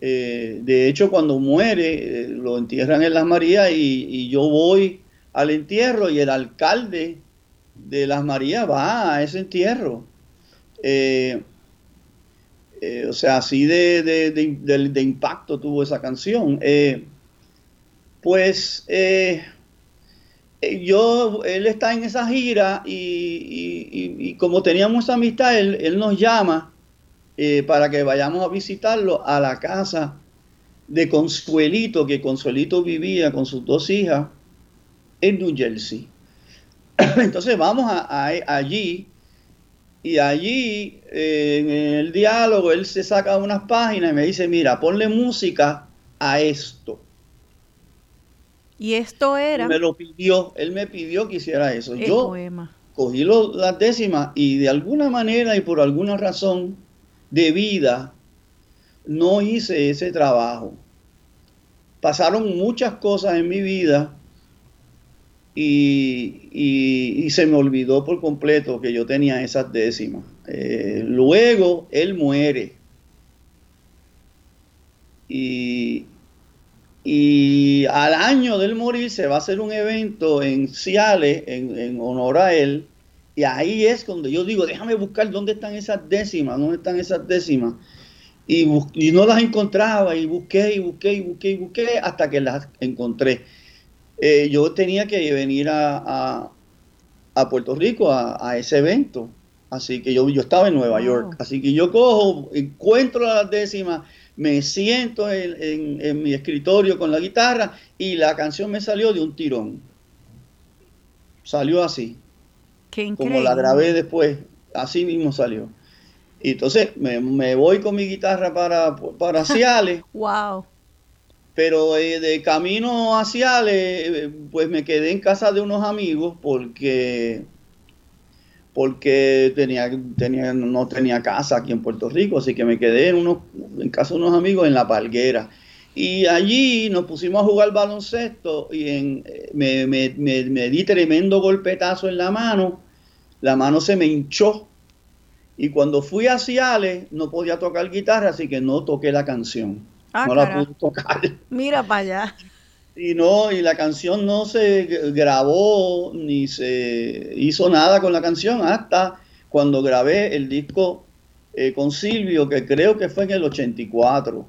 Eh, de hecho, cuando muere, eh, lo entierran en Las Marías y, yo voy al entierro y el alcalde de Las Marías va a ese entierro. Eh, o sea, así de, impacto tuvo esa canción. pues yo, él está en esa gira y, como teníamos amistad, él nos llama eh, para que vayamos a visitarlo a la casa de Consuelito, que Consuelito vivía con sus dos hijas en New Jersey. Entonces vamos a, allí y allí eh, en el diálogo él se saca unas páginas y me dice, mira, ponle música a esto. Y esto era... Me lo pidió, él me pidió que hiciera eso. Yo cogí las décimas y de alguna manera y por alguna razón de vida, no hice ese trabajo. Pasaron muchas cosas en mi vida y, se me olvidó por completo que yo tenía esas décimas. Eh, luego él muere. Y, al año del morir se va a hacer un evento en Ciales en honor a él y ahí es cuando yo digo, déjame buscar dónde están esas décimas, dónde están esas décimas. Y, y no las encontraba y busqué y busqué y busqué y busqué hasta que las encontré. Eh, yo tenía que venir a, a, Puerto Rico a, ese evento. Así que yo, yo estaba en Nueva York. Así que yo cojo, encuentro las décimas, me siento en, en mi escritorio con la guitarra y la canción me salió de un tirón. Salió así como la grabé después, así mismo salió. Y entonces me, voy con mi guitarra para, para Ciales. wow. Pero eh, de camino a Ciales, eh, pues me quedé en casa de unos amigos porque porque tenía, tenía, no tenía casa aquí en Puerto Rico, así que me quedé en, unos, en casa de unos amigos en La Palguera. Y allí nos pusimos a jugar baloncesto y en, eh, me, me, me, di tremendo golpetazo en la mano la mano se me hinchó y cuando fui a Ciales no podía tocar guitarra, así que no toqué la canción. Ah, no la pude tocar. Mira para allá. Y no, y la canción no se grabó ni se hizo nada con la canción hasta cuando grabé el disco con Silvio, que creo que fue en el 84,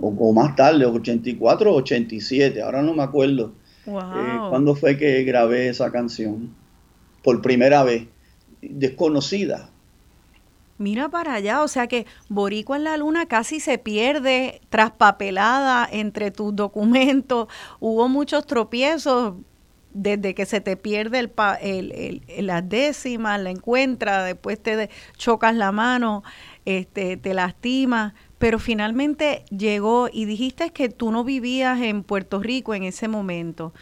o, más tarde, 84 o 87, ahora no me acuerdo. cuándo fue que grabé esa canción? Por primera vez, desconocida. Mira para allá, o sea que Boricua en la Luna casi se pierde traspapelada entre tus documentos. Hubo muchos tropiezos desde que se te pierde el, las décimas, la encuentra, después te chocas la mano, este, te lastimas, pero finalmente llegó y dijiste que tú no vivías en Puerto Rico en ese momento.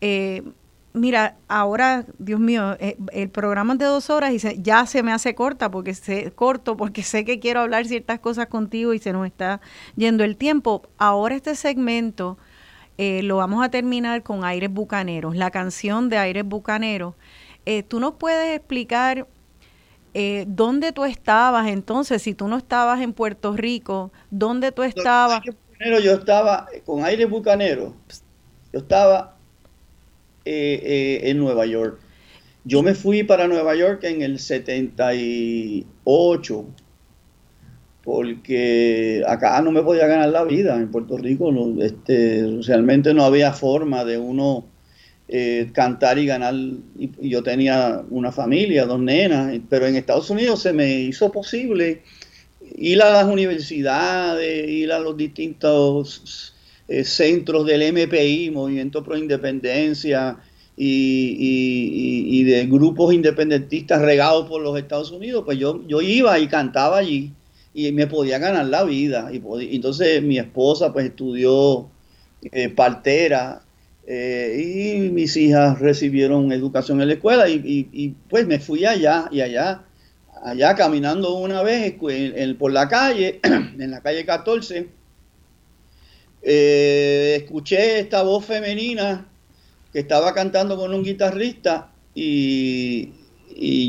Eh, Mira, ahora, Dios mío, eh, el programa es de dos horas y ya se me hace corta porque sé, corto porque sé que quiero hablar ciertas cosas contigo y se nos está yendo el tiempo. Ahora este segmento eh, lo vamos a terminar con Aires Bucaneros, la canción de Aires Bucaneros. Eh, ¿Tú nos puedes explicar dónde tú estabas entonces? Si tú no estabas en Puerto Rico, ¿dónde tú estabas? Yo estaba con Aires Bucaneros. Yo estaba eh, eh, en Nueva York. Yo me fui para Nueva York en el 78 porque acá no me podía ganar la vida en Puerto Rico. este, realmente no había forma de uno eh, cantar y ganar. Y, yo tenía una familia, dos nenas, pero en Estados Unidos se me hizo posible ir a las universidades, ir a los distintos eh, centros del MPI, Movimiento Pro Independencia, y, de grupos independentistas regados por los Estados Unidos, pues yo, yo iba y cantaba allí y me podía ganar la vida. Y entonces mi esposa pues estudió eh, partera eh, y mis hijas recibieron educación en la escuela y, pues me fui allá y allá, allá caminando una vez por la calle, en la calle 14 eh, escuché esta voz femenina que estaba cantando con un guitarrista y,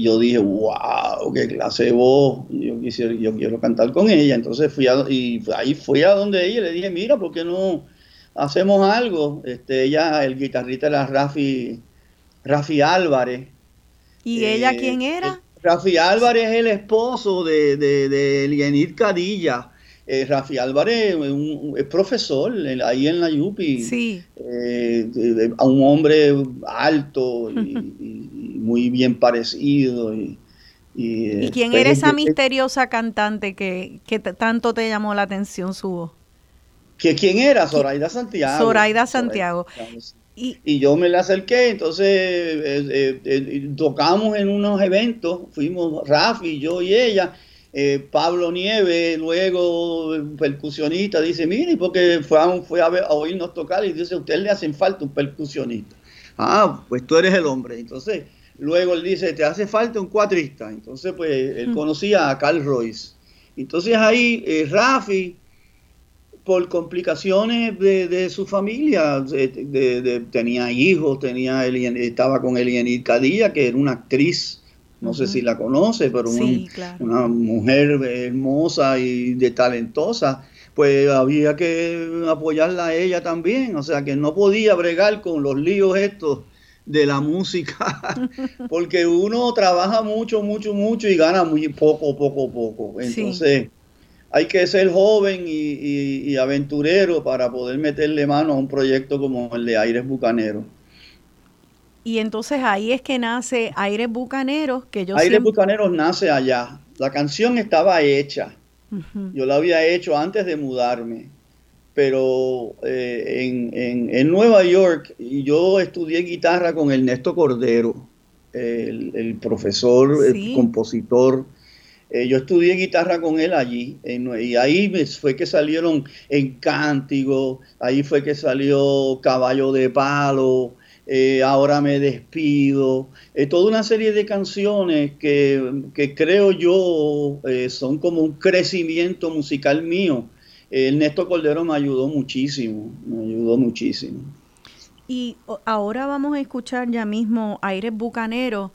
yo dije, wow, qué clase de voz, yo, quisiera, yo quiero cantar con ella. Entonces fui a, y ahí fui a donde ella y le dije, mira, ¿por qué no hacemos algo? Este, ella, el guitarrista era Rafi, Rafi Álvarez. ¿Y ella eh, quién era? Rafi Álvarez es el esposo de, de, de Cadilla eh, Rafi Álvarez es profesor ahí en la Yupi. Sí. Eh, a un hombre alto y, muy bien parecido. ¿Y, y, quién era esa misteriosa cantante que, tanto te llamó la atención su voz? ¿Que ¿Quién era? Zoraida Santiago. Zoraida Santiago. Y, yo me la acerqué, entonces eh, eh, tocamos en unos eventos, fuimos Rafi, yo y ella, eh, Pablo Nieve, luego percusionista, dice, mire, porque fue, a, fue a, oírnos tocar y dice, a usted le hacen falta un percusionista. Ah, pues tú eres el hombre. Entonces, luego él dice, te hace falta un cuatrista. Entonces, pues él conocía a Carl Royce. Entonces ahí eh, Rafi, por complicaciones de, su familia, tenía hijos, tenía estaba con Elienid Cadilla, que era una actriz no sé si la conoce, pero una mujer hermosa y de talentosa, pues había que apoyarla a ella también, o sea que no podía bregar con los líos estos de la música, porque uno trabaja mucho, mucho, mucho y gana muy poco, poco, poco. Entonces hay que ser joven y, y aventurero para poder meterle mano a un proyecto como el de Aires Bucaneros. Y entonces ahí es que nace Aires Bucaneros, que yo Aires Bucaneros nace allá. La canción estaba hecha. Yo la había hecho antes de mudarme. Pero eh, en, en, Nueva York yo estudié guitarra con Ernesto Cordero, el, profesor, el compositor. Eh, yo estudié guitarra con él allí. y ahí fue que salieron En Cántigo, ahí fue que salió Caballo de Palo, eh, ahora me despido, eh, toda una serie de canciones que, creo yo eh, son como un crecimiento musical mío. Ernesto Cordero me ayudó muchísimo, me ayudó muchísimo. Y ahora vamos a escuchar ya mismo Aires Bucanero.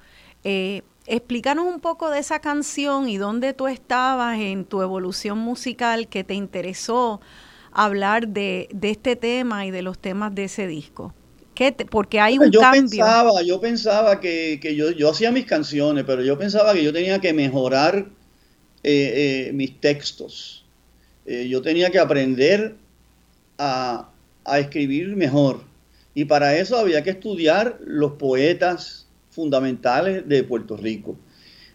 explícanos un poco de esa canción y dónde tú estabas en tu evolución musical que te interesó hablar de, de este tema y de los temas de ese disco porque hay un yo cambio. Pensaba, yo pensaba que, yo, yo hacía mis canciones, pero yo pensaba que yo tenía que mejorar eh, mis textos. yo tenía que aprender a, a escribir mejor. Y para eso había que estudiar los poetas fundamentales de Puerto Rico.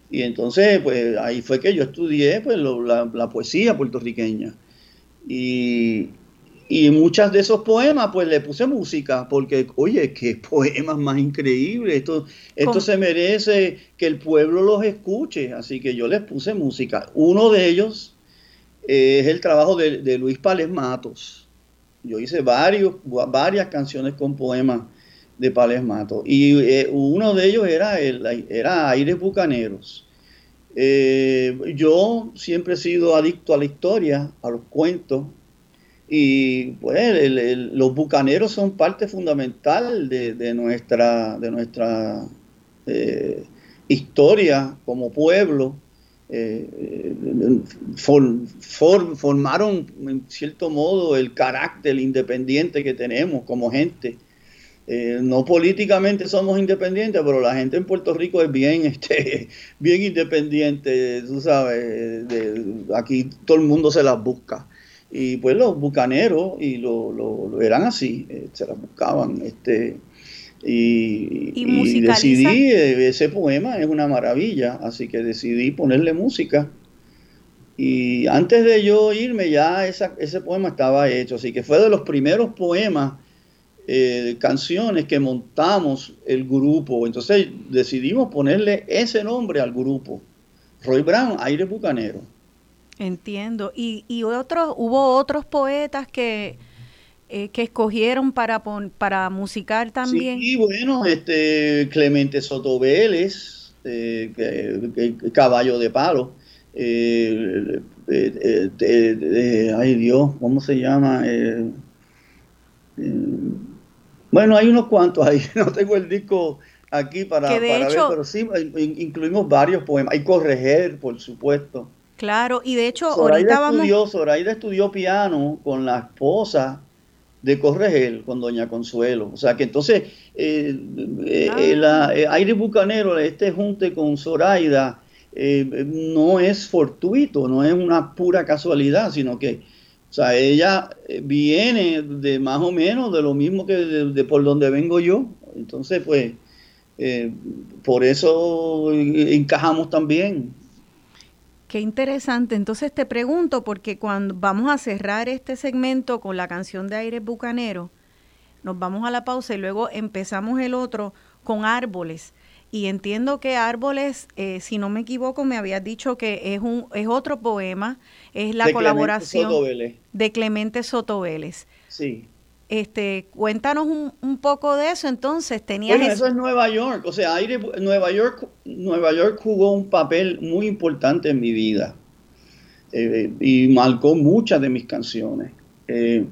Y entonces, pues ahí fue que yo estudié pues, la, poesía puertorriqueña. Y, y muchas de esos poemas, pues le puse música, porque, oye, qué poemas más increíbles. Esto, esto se merece que el pueblo los escuche. Así que yo les puse música. Uno de ellos es el trabajo de, de Luis Pales Matos. Yo hice varios, varias canciones con poemas de Pales Mato. Y eh, uno de ellos era, el, era Aires Bucaneros. Eh, yo siempre he sido adicto a la historia, a los cuentos, y pues los bucaneros son parte fundamental de, nuestra, de nuestra eh, historia como pueblo. formaron en cierto modo el carácter independiente que tenemos como gente eh, no políticamente somos independientes, pero la gente en Puerto Rico es bien, este, bien independiente, tú sabes, aquí todo el mundo se las busca. Y pues los bucaneros y lo, eran así, eh, se las buscaban. Este, y, y, decidí, eh, ese poema es una maravilla, así que decidí ponerle música. Y antes de yo irme ya ese poema estaba hecho, así que fue de los primeros poemas eh, canciones que montamos el grupo. Entonces decidimos ponerle ese nombre al grupo. Roy Brown, Aire Bucanero. Entiendo. Y, y otros, hubo otros poetas que, eh, que escogieron para, para musicar también. Sí, bueno, este Clemente Soto Vélez, eh, Caballo de Palo. ay Dios, ¿cómo se llama? Bueno, hay unos cuantos ahí, no tengo el disco aquí para, ver, pero sí incluimos varios poemas. Hay Correger, por supuesto. Claro, y de hecho Zoraida ahorita estudió, Zoraida estudió piano con la esposa de Corregel, con Doña Consuelo. O sea que entonces eh, eh, ah. eh Aire Bucanero, este junte con Zoraida, no es fortuito, no es una pura casualidad, sino que o sea, ella eh, viene de más o menos de lo mismo que de, por donde vengo yo. Entonces, pues, eh, por eso encajamos también. Qué interesante. Entonces te pregunto, porque cuando vamos a cerrar este segmento con la canción de Aires Bucanero, nos vamos a la pausa y luego empezamos el otro con árboles. Y entiendo que Árboles, eh, si no me equivoco, me habías dicho que es un es otro poema, es la colaboración de Clemente Soto Vélez. Sí. Este, cuéntanos un, poco de eso. Entonces, tenías bueno, eso es Nueva York. O sea, Nueva York, Nueva York jugó un papel muy importante en mi vida eh, y marcó muchas de mis canciones. Eh,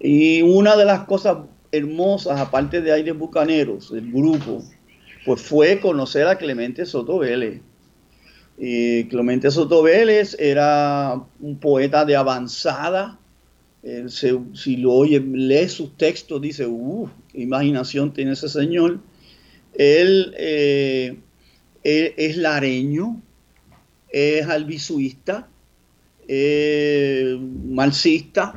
y una de las cosas hermosas, aparte de Aires Bucaneros, el grupo, pues fue conocer a Clemente Soto Vélez. Y Clemente Soto Vélez era un poeta de avanzada. Si lo oye, lee sus textos, dice, uff, imaginación tiene ese señor. Él, eh, es lareño, es albisuista, es marxista,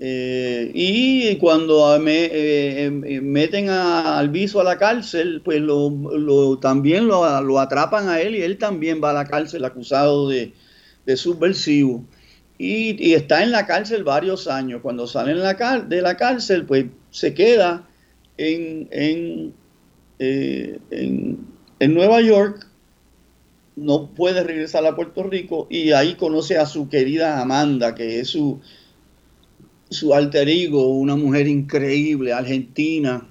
eh, y cuando eh, eh, meten a Alviso a la cárcel, pues lo, también lo, atrapan a él y él también va a la cárcel acusado de, subversivo. Y, está en la cárcel varios años. Cuando sale de la cárcel, pues se queda en, en, en Nueva York, no puede regresar a Puerto Rico y ahí conoce a su querida Amanda, que es su su alter ego, una mujer increíble, argentina.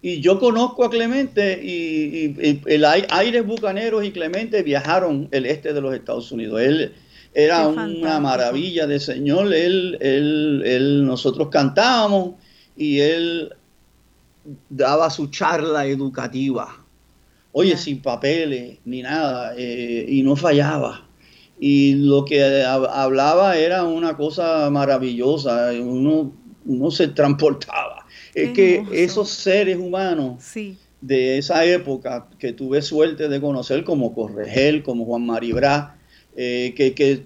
Y yo conozco a Clemente y, el Aires Bucaneros y Clemente viajaron el este de los Estados Unidos. Él era una maravilla de señor. Él, él, nosotros cantábamos y él daba su charla educativa. Oye, sin papeles ni nada, eh, y no fallaba y lo que hablaba era una cosa maravillosa, uno, uno se transportaba. es que esos seres humanos de esa época que tuve suerte de conocer, como Corregel, como Juan Maribra, eh, que, que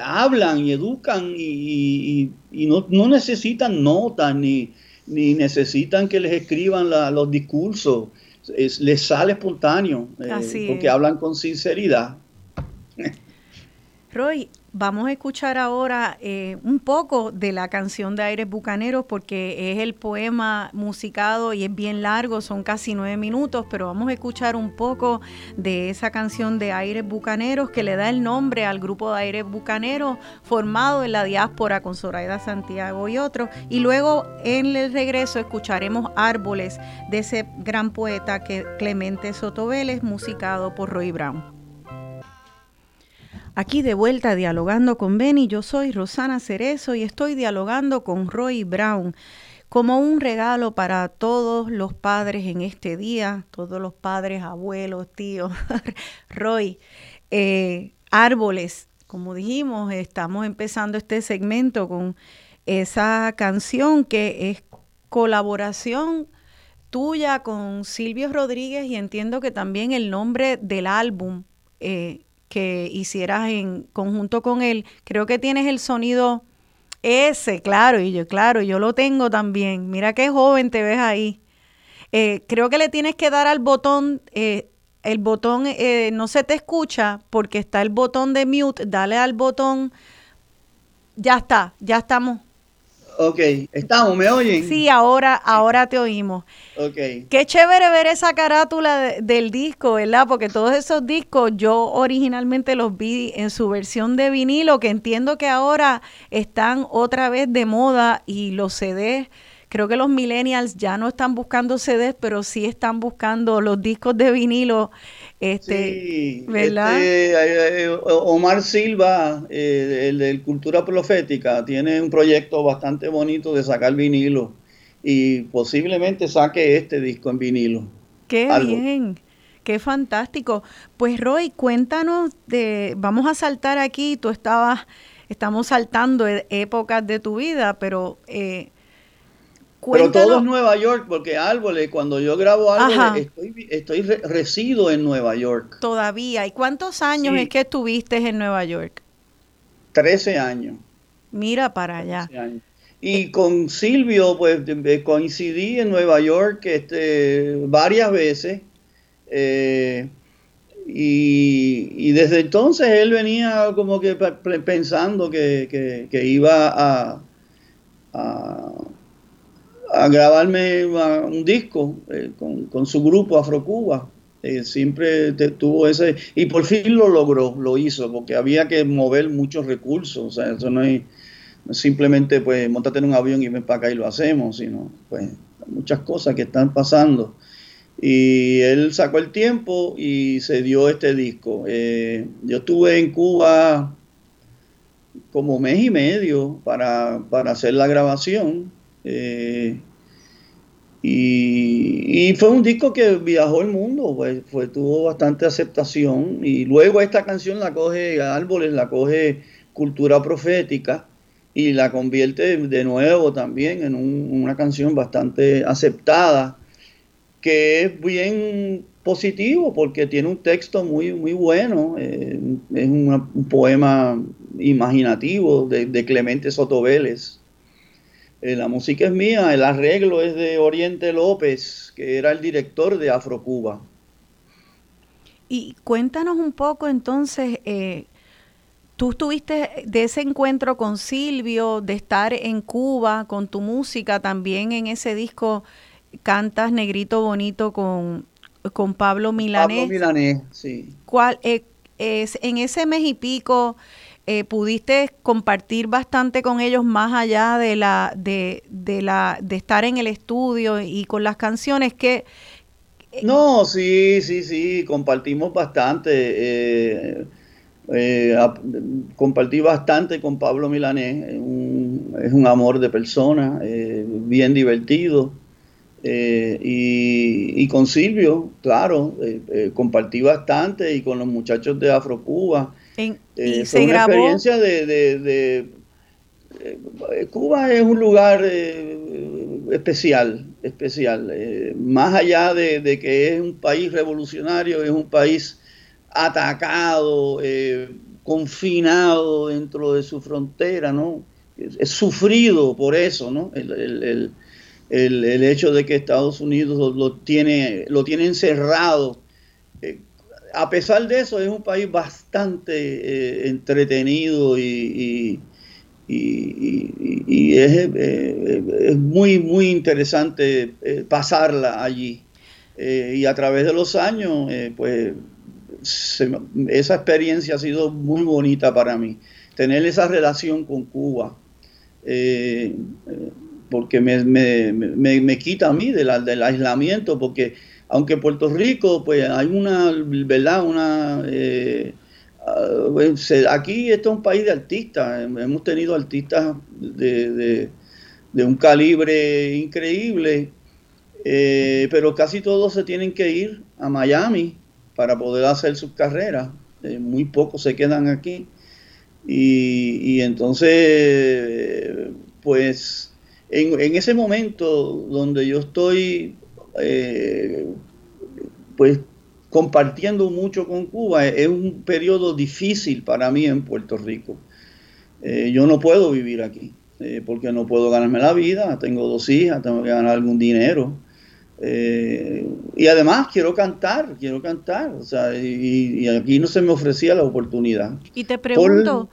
hablan y educan y, no, necesitan notas ni, ni, necesitan que les escriban los discursos. les sale espontáneo eh, porque hablan con sinceridad. Roy, Vamos a escuchar ahora eh, un poco de la canción de Aires Bucaneros porque es el poema musicado y es bien largo, son casi nueve minutos, pero vamos a escuchar un poco de esa canción de Aires Bucaneros que le da el nombre al grupo de Aires Bucaneros formado en la diáspora con Zoraida Santiago y otros. Y luego en el regreso escucharemos Árboles de ese gran poeta que Clemente Soto Vélez, musicado por Roy Brown. Aquí de vuelta dialogando con Benny, yo soy Rosana Cerezo y estoy dialogando con Roy Brown como un regalo para todos los padres en este día, todos los padres, abuelos, tíos. Roy, eh, árboles, como dijimos, estamos empezando este segmento con esa canción que es colaboración tuya con Silvio Rodríguez y entiendo que también el nombre del álbum eh, que hicieras en conjunto con él. Creo que tienes el sonido ese, claro, y yo, claro, yo lo tengo también. Mira qué joven te ves ahí. Eh, creo que le tienes que dar al botón, eh, el botón eh, no se te escucha porque está el botón de mute, dale al botón. Ya está, ya estamos. Ok, estamos, ¿me oyen? Sí, ahora, ahora te oímos. Ok. Qué chévere ver esa carátula del disco, ¿verdad? Porque todos esos discos yo originalmente los vi en su versión de vinilo, que entiendo que ahora están otra vez de moda y los CDs creo que los millennials ya no están buscando CDs, pero sí están buscando los discos de vinilo este, ¿verdad? Este, Omar Silva, eh, el de Cultura Profética, tiene un proyecto bastante bonito de sacar vinilo y posiblemente saque este disco en vinilo. Qué bien, qué fantástico. Pues Roy, cuéntanos de, vamos a saltar aquí, tú estabas, estamos saltando e, épocas de tu vida, pero eh, pero todo es Nueva York, porque Árboles, cuando yo grabo Árboles, estoy, estoy resido en Nueva York. Todavía. ¿Y cuántos años es que estuviste en Nueva York? Trece años. Mira para allá. Y con Silvio, pues coincidí en Nueva York este, varias veces. Eh, y, desde entonces él venía como que pensando que, iba a a grabarme un disco eh, con, su grupo Afrocuba. Eh, siempre tuvo ese, y por fin lo logró, lo hizo, porque había que mover muchos recursos, o sea, eso no es, simplemente pues montate en un avión y ven para acá y lo hacemos, sino pues muchas cosas que están pasando. Y él sacó el tiempo y se dio este disco. Eh, yo estuve en Cuba como mes y medio para, para hacer la grabación eh, y, fue un disco que viajó el mundo, pues, fue, tuvo bastante aceptación. Y luego esta canción la coge Árboles, la coge Cultura Profética y la convierte de nuevo también en una canción bastante aceptada, que es bien positivo porque tiene un texto muy, muy bueno, eh, es un poema imaginativo de, de Clemente Soto Vélez. Eh, la música es mía, el arreglo es de Oriente López, que era el director de Afrocuba. Y cuéntanos un poco entonces, eh, tú estuviste de ese encuentro con Silvio, de estar en Cuba con tu música, también en ese disco cantas Negrito Bonito con, con Pablo Milanés. Pablo Milanés, sí. ¿Cuál, eh, es, en ese mes y pico, eh, pudiste compartir bastante con ellos más allá de la de, de, la de estar en el estudio y con las canciones que eh, no sí sí sí compartimos bastante eh, compartí bastante con Pablo Milanés es un amor de persona bien divertido y, y, con Silvio claro compartí bastante y con los muchachos de Afrocuba y eh, se una experiencia de, eh, Cuba es un lugar eh, especial, especial. más allá de, que es un país revolucionario, es un país atacado, confinado dentro de su frontera, ¿no? Es, sufrido por eso, ¿no? El, hecho de que Estados Unidos lo, tiene, lo tiene encerrado. Eh, a pesar de eso, es un país bastante eh, entretenido y, y, eh, es, muy, muy interesante pasarla allí. y a través de los años, pues esa experiencia ha sido muy bonita para mí. Tener esa relación con Cuba, eh, porque me, me, quita a mí del aislamiento, porque aunque Puerto Rico, pues hay una, ¿verdad? Una, eh, ah, aquí esto es un país de artistas, hemos tenido artistas de, un calibre increíble, eh, pero casi todos se tienen que ir a Miami para poder hacer sus carreras. Eh, muy pocos se quedan aquí. Y, entonces, pues, en, ese momento donde yo estoy, eh, pues, compartiendo mucho con Cuba, es un periodo difícil para mí en Puerto Rico. Eh, yo no puedo vivir aquí, porque no puedo ganarme la vida, tengo dos hijas, tengo que ganar algún dinero. Eh, y además quiero cantar, quiero cantar, o sea, y, aquí no se me ofrecía la oportunidad. Y te pregunto,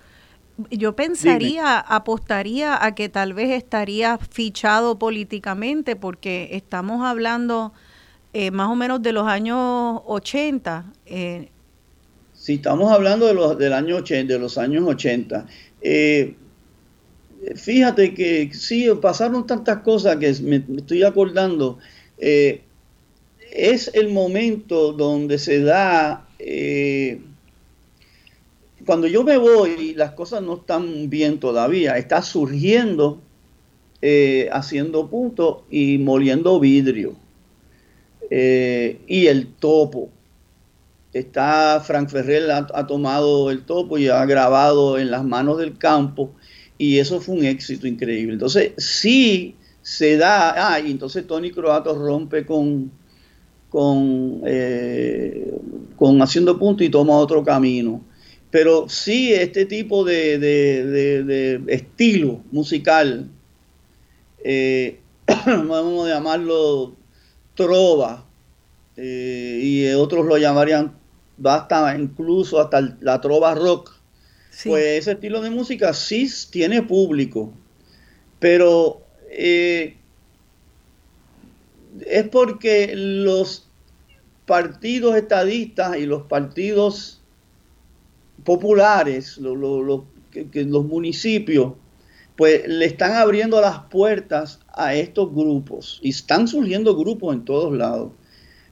yo pensaría, apostaría a que tal vez estaría fichado políticamente, porque estamos hablando eh, más o menos de los años 80. Eh. Sí, estamos hablando de los, del año 80, de los años 80. Eh, fíjate que sí, pasaron tantas cosas que me estoy acordando eh, es el momento donde se da, eh, cuando yo me voy, las cosas no están bien todavía, está surgiendo, eh, haciendo punto y moliendo vidrio. y el topo. Está Frank Ferrer ha, tomado el topo y ha grabado en las manos del campo y eso fue un éxito increíble. Entonces, sí se da, ah, y entonces Tony Croato rompe con, con, eh, con haciendo punto y toma otro camino. Pero sí, este tipo de, estilo musical, eh, vamos a llamarlo trova, eh, y otros lo llamarían hasta incluso hasta la trova rock. Pues ese estilo de música sí tiene público, pero eh, es porque los partidos estadistas y los partidos populares, que, los municipios, pues le están abriendo las puertas a estos grupos y están surgiendo grupos en todos lados.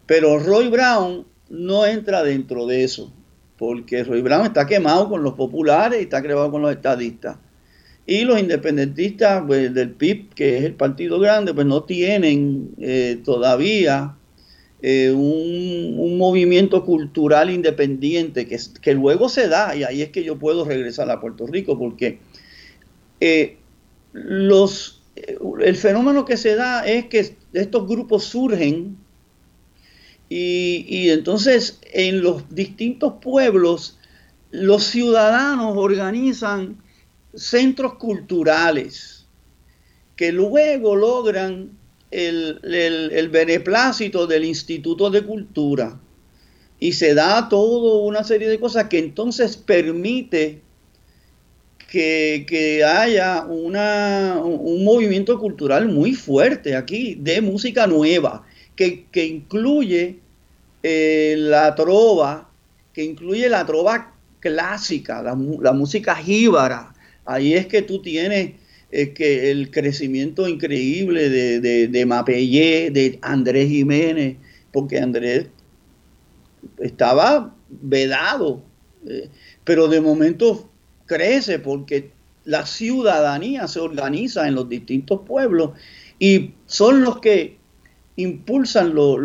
Pero Roy Brown no entra dentro de eso, porque Roy Brown está quemado con los populares y está quemado con los estadistas. Y los independentistas pues, del PIB, que es el partido grande, pues no tienen eh, todavía eh, un, movimiento cultural independiente que, que, luego se da, y ahí es que yo puedo regresar a Puerto Rico, porque eh, los, el fenómeno que se da es que estos grupos surgen y, y entonces en los distintos pueblos los ciudadanos organizan centros culturales que luego logran el, beneplácito del Instituto de Cultura. Y se da toda una serie de cosas que entonces permite que, haya una, un movimiento cultural muy fuerte aquí de música nueva, que, incluye eh, la trova, que incluye la trova clásica, la, la música jíbara, ahí es que tú tienes eh, que el crecimiento increíble de, de, de Mapellé, de Andrés Jiménez, porque Andrés estaba vedado, eh, pero de momento crece porque la ciudadanía se organiza en los distintos pueblos y son los que impulsan los,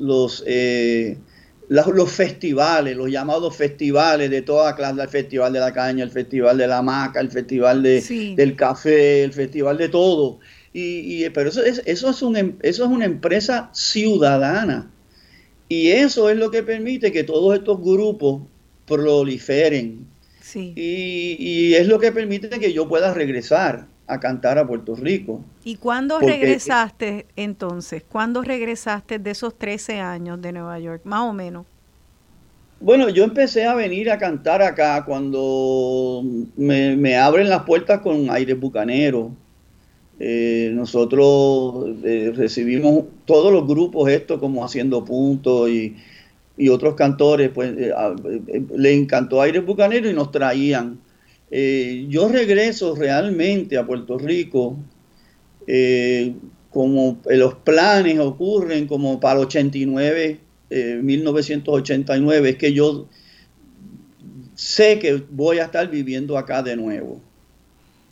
los, eh, los, festivales, los llamados festivales de toda clase, el Festival de la Caña, el Festival de la Maca, el Festival de, del Café, el Festival de todo. Y, pero eso es, eso, es un, em, eso es una empresa ciudadana. Y eso es lo que permite que todos estos grupos proliferen. Sí. Y, y, es lo que permite que yo pueda regresar a cantar a Puerto Rico. ¿Y cuándo regresaste entonces? ¿Cuándo regresaste de esos 13 años de Nueva York, más o menos? Bueno, yo empecé a venir a cantar acá cuando me, abren las puertas con aire bucanero. Eh, nosotros eh, recibimos todos los grupos esto como haciendo puntos y, otros cantores, pues eh, le encantó aire bucanero y nos traían eh, yo regreso realmente a Puerto Rico eh, como los planes ocurren como para 89, 1989, eh, es que yo sé que voy a estar viviendo acá de nuevo.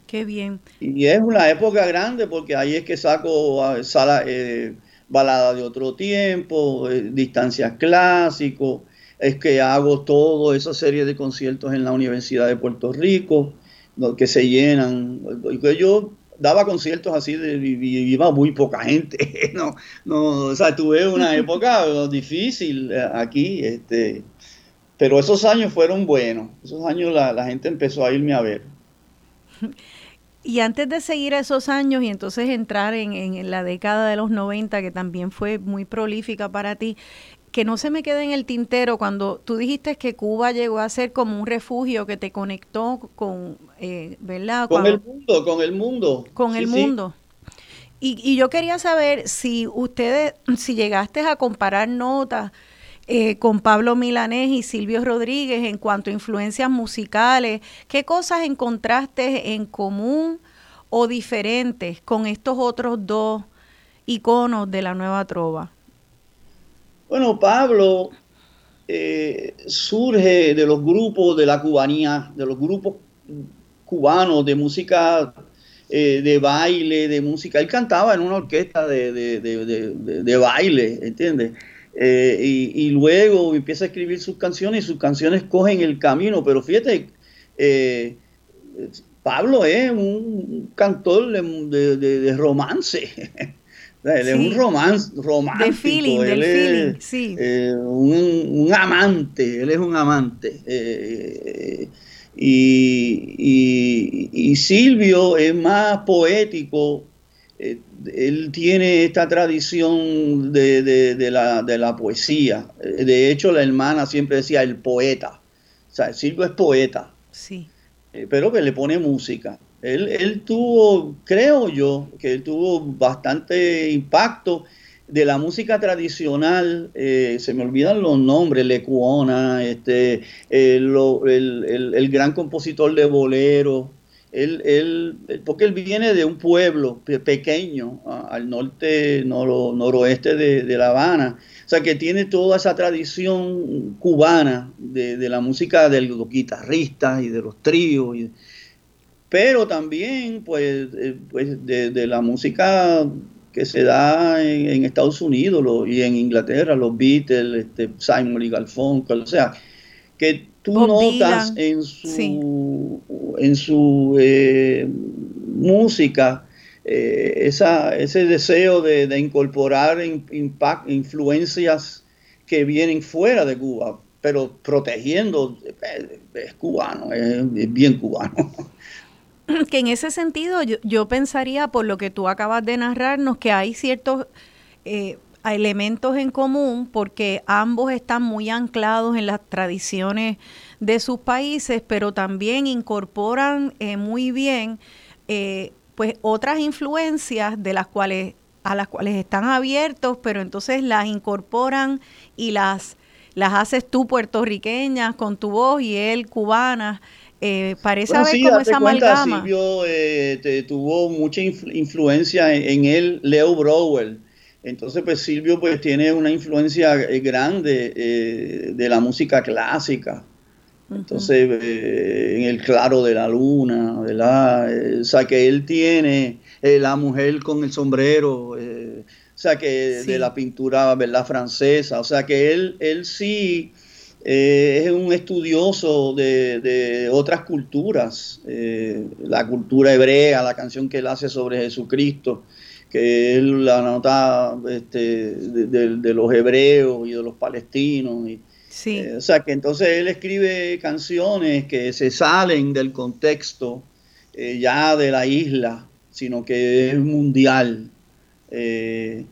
Qué bien. Y es una época grande porque ahí es que saco ah, sala, balada de otro tiempo, distancias clásicos, es que hago toda esa serie de conciertos en la Universidad de Puerto Rico, que se llenan. Yo daba conciertos así de, y iba muy poca gente. no, no, o sea, tuve una época difícil eh, aquí, este, pero esos años fueron buenos. Esos años la, la gente empezó a irme a ver. Y antes de seguir esos años y entonces entrar en, en, la década de los 90, que también fue muy prolífica para ti, que no se me quede en el tintero cuando tú dijiste que Cuba llegó a ser como un refugio que te conectó con, eh, ¿verdad? Con el mundo, con el mundo. Con el mundo. Y, yo quería saber si ustedes, si llegaste a comparar notas eh, con Pablo Milanés y Silvio Rodríguez en cuanto a influencias musicales, ¿qué cosas encontraste en común o diferentes con estos otros dos iconos de la nueva trova? Bueno, Pablo eh, surge de los grupos de la cubanía, de los grupos cubanos de música eh, de baile, de música. Él cantaba en una orquesta de, baile, ¿entiendes? Eh, y, luego empieza a escribir sus canciones y sus canciones cogen el camino. Pero fíjate, Pablo es un cantor de romance. Él es un romance, romántico. feeling, él es, sí. Eh, un, amante, él es un amante. Eh, y, Silvio es más poético, eh, él tiene esta tradición de, la, de, la, poesía. De hecho, la hermana siempre decía el poeta. O sea, Silvio es poeta. Sí. pero que le pone música. Él, tuvo, creo yo, que él tuvo bastante impacto de la música tradicional, eh, se me olvidan los nombres, Lecuona, este, eh, el, gran compositor de bolero, él, porque él viene de un pueblo pequeño al norte, noroeste de, La Habana, o sea que tiene toda esa tradición cubana de, de la música de los guitarristas y de los tríos. Y, pero también pues, eh, pues de, la música que se da en, Estados Unidos y en Inglaterra, los Beatles, este, Simon y Garfunkel, o sea, que tú notas en su, en su eh, música eh, esa, ese deseo de, incorporar influencias que vienen fuera de Cuba, pero protegiendo, es, cubano, es bien cubano. que en ese sentido yo, pensaría, por lo que tú acabas de narrarnos, que hay ciertos eh, elementos en común porque ambos están muy anclados en las tradiciones de sus países, pero también incorporan eh, muy bien eh, pues otras influencias de las cuales a las cuales están abiertos, pero entonces las incorporan y las las haces tú puertorriqueñas con tu voz y él cubana. Eh, parece haber como esa amalgama. Silvio eh, tuvo mucha influencia en, él, Leo Brower. Entonces, pues Silvio pues tiene una influencia eh, grande de la música clásica. Entonces, en el claro de la luna, ¿verdad? o sea, que él tiene la mujer con el sombrero, o sea, que de la pintura, ¿verdad? Francesa. O sea, que él, él sí eh, es un estudioso de, otras culturas, eh, la cultura hebrea, la canción que él hace sobre Jesucristo, que él la nota este, de, los hebreos y de los palestinos. Y, o sea que entonces él escribe canciones que se salen del contexto ya de la isla, sino que es mundial. Eh,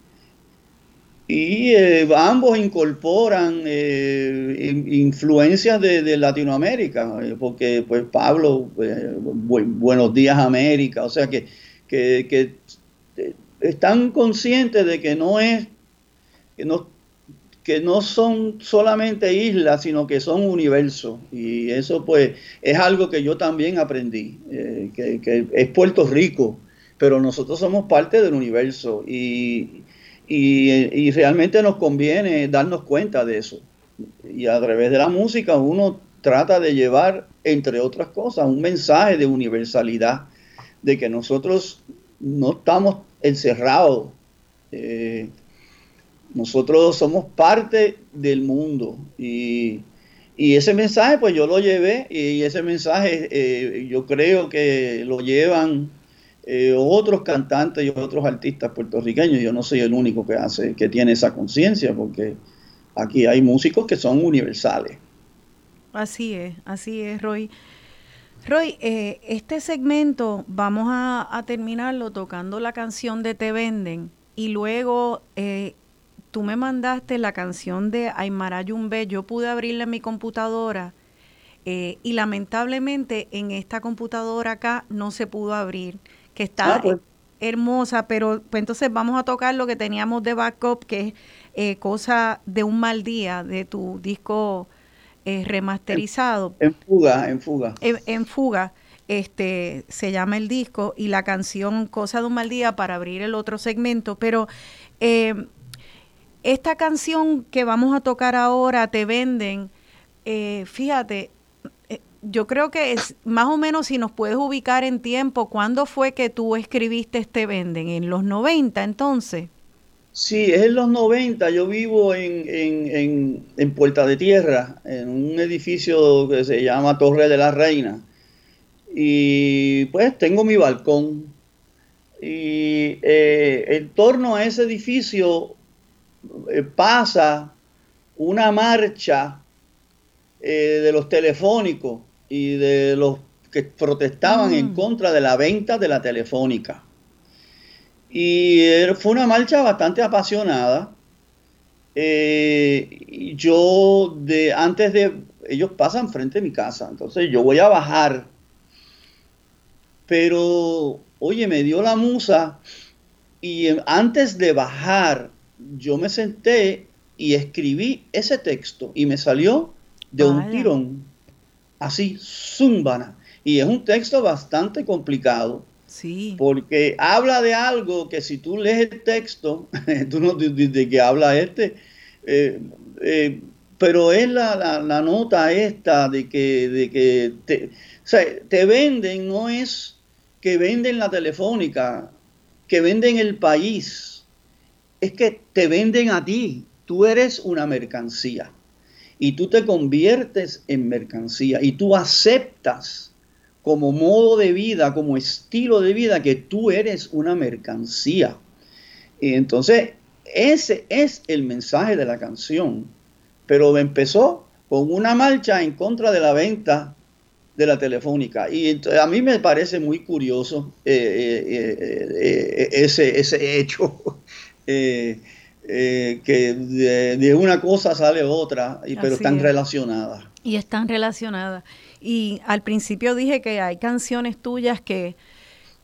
y eh, ambos incorporan eh, influencias de, Latinoamérica, porque pues Pablo, Buenos Días América, o sea que, que, están conscientes de que no es, que no, que no son solamente islas, sino que son universos. Y eso pues es algo que yo también aprendí, que, que es Puerto Rico pero nosotros somos parte del universo y, y, realmente nos conviene darnos cuenta de eso. Y a través de la música uno trata de llevar, entre otras cosas, un mensaje de universalidad, de que nosotros no estamos encerrados. Eh, nosotros somos parte del mundo y, y, ese mensaje pues yo lo llevé y ese mensaje eh, yo creo que lo llevan eh, otros cantantes y otros artistas puertorriqueños. Yo no soy el único que hace, que tiene esa conciencia, porque aquí hay músicos que son universales. Así es, así es, Roy. Roy, eh, este segmento vamos a, terminarlo tocando la canción de Te Venden y luego eh, tú me mandaste la canción de Aymara Yumbe, yo pude abrirla en mi computadora y lamentablemente en esta computadora acá no se pudo abrir que está ah, pues. hermosa, pero pues entonces vamos a tocar lo que teníamos de backup, que es eh, Cosa de un mal día, de tu disco eh, remasterizado. En, fuga, en fuga. En, fuga. Este, se llama el disco y la canción Cosa de un mal día para abrir el otro segmento, pero eh, esta canción que vamos a tocar ahora, Te Venden, fíjate, yo creo que es más o menos si nos puedes ubicar en tiempo, ¿cuándo fue que tú escribiste este Venden? ¿En los 90 entonces? Sí, es en los 90. Yo vivo en, en, en, Puerta de Tierra, en un edificio que se llama Torre de la Reina. Y pues tengo mi balcón. Y eh, en torno a ese edificio eh, pasa una marcha eh, de los telefónicos y de los que protestaban en mm. contra de la venta de la telefónica. Y fue una marcha bastante apasionada. Eh, yo, de, antes de, ellos pasan frente a mi casa, entonces yo voy a bajar. Pero, oye, me dio la musa y antes de bajar, yo me senté y escribí ese texto y me salió de un tirón así, zumbana. Y es un texto bastante complicado. Sí. Porque habla de algo que si tú lees el texto, tú no de, que habla este, eh, eh, pero es la, nota esta de que, de que te, te venden, no es que venden la telefónica, que venden el país, es que te venden a ti, tú eres una mercancía y tú te conviertes en mercancía y tú aceptas como modo de vida, como estilo de vida, que tú eres una mercancía. Y entonces, ese es el mensaje de la canción. Pero empezó con una marcha en contra de la venta de la telefónica. Y a mí me parece muy curioso eh, eh, eh, ese, ese hecho. Eh, que de, una cosa sale otra, y, pero están relacionadas. Y están relacionadas. Y al principio dije que hay canciones tuyas que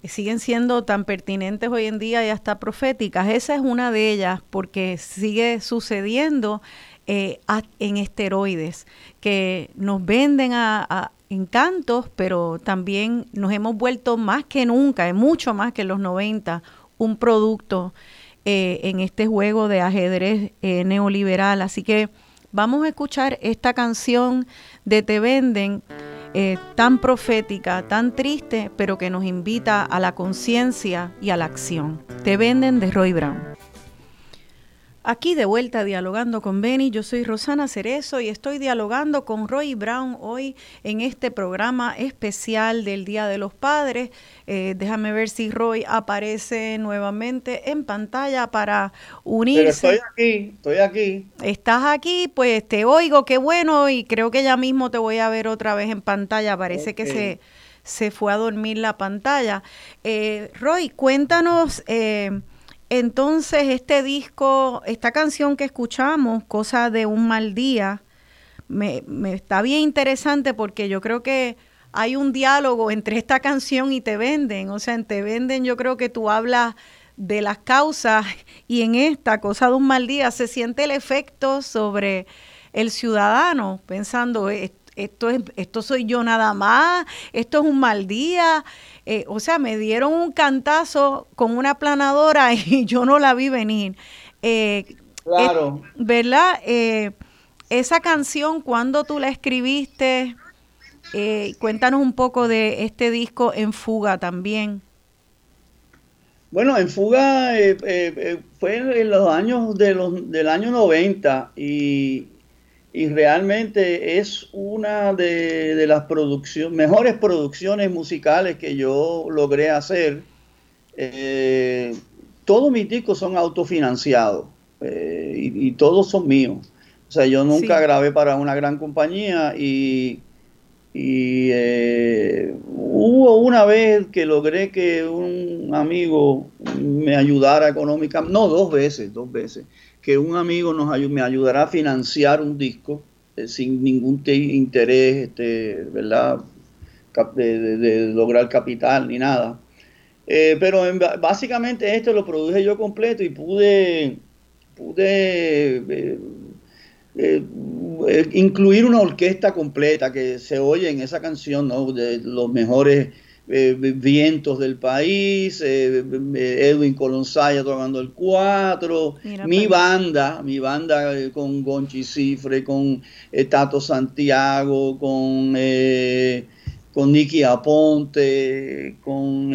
siguen siendo tan pertinentes hoy en día y hasta proféticas. Esa es una de ellas porque sigue sucediendo eh, en esteroides, que nos venden a, a encantos, pero también nos hemos vuelto más que nunca, mucho más que en los 90, un producto eh, en este juego de ajedrez eh, neoliberal. Así que vamos a escuchar esta canción de Te Venden, eh, tan profética, tan triste, pero que nos invita a la conciencia y a la acción. Te Venden de Roy Brown. Aquí de vuelta dialogando con Benny, yo soy Rosana Cerezo y estoy dialogando con Roy Brown hoy en este programa especial del Día de los Padres. Eh, déjame ver si Roy aparece nuevamente en pantalla para unirse. Pero estoy aquí, estoy aquí. Estás aquí, pues te oigo, qué bueno, y creo que ya mismo te voy a ver otra vez en pantalla. Parece que se, se fue a dormir la pantalla. Eh, Roy, cuéntanos... Eh, entonces, este disco, esta canción que escuchamos, Cosa de un mal día, me, está bien interesante porque yo creo que hay un diálogo entre esta canción y Te Venden. O sea, en Te Venden yo creo que tú hablas de las causas y en esta Cosa de un mal día se siente el efecto sobre el ciudadano, pensando, esto, es, esto soy yo nada más, esto es un mal día. Eh, o sea, me dieron un cantazo con una planadora y yo no la vi venir. Eh, claro. ¿Verdad? Eh, esa canción, ¿cuándo tú la escribiste? cuéntanos un poco de este disco En Fuga también. Bueno, En Fuga fue en los años de los, del año 90 y, y realmente es una de, las producciones, mejores producciones musicales que yo logré hacer. Eh, todos mis discos son autofinanciados eh, y, todos son míos. O sea, yo nunca grabé para una gran compañía y, y eh, hubo una vez que logré que un amigo me ayudara económicamente, no, dos veces, dos veces que un amigo nos me ayudará a financiar un disco eh, sin ningún interés, este, ¿verdad? De, lograr capital ni nada. Eh, pero básicamente esto lo produje yo completo y pude, pude eh, incluir una orquesta completa que se oye en esa canción, ¿no? De los mejores eh, vientos del país, eh, eh, Edwin Colonsaya tocando el cuatro, mi banda, mi banda con Gonchi Cifre, con Tato Santiago, con, con Nicky Aponte, con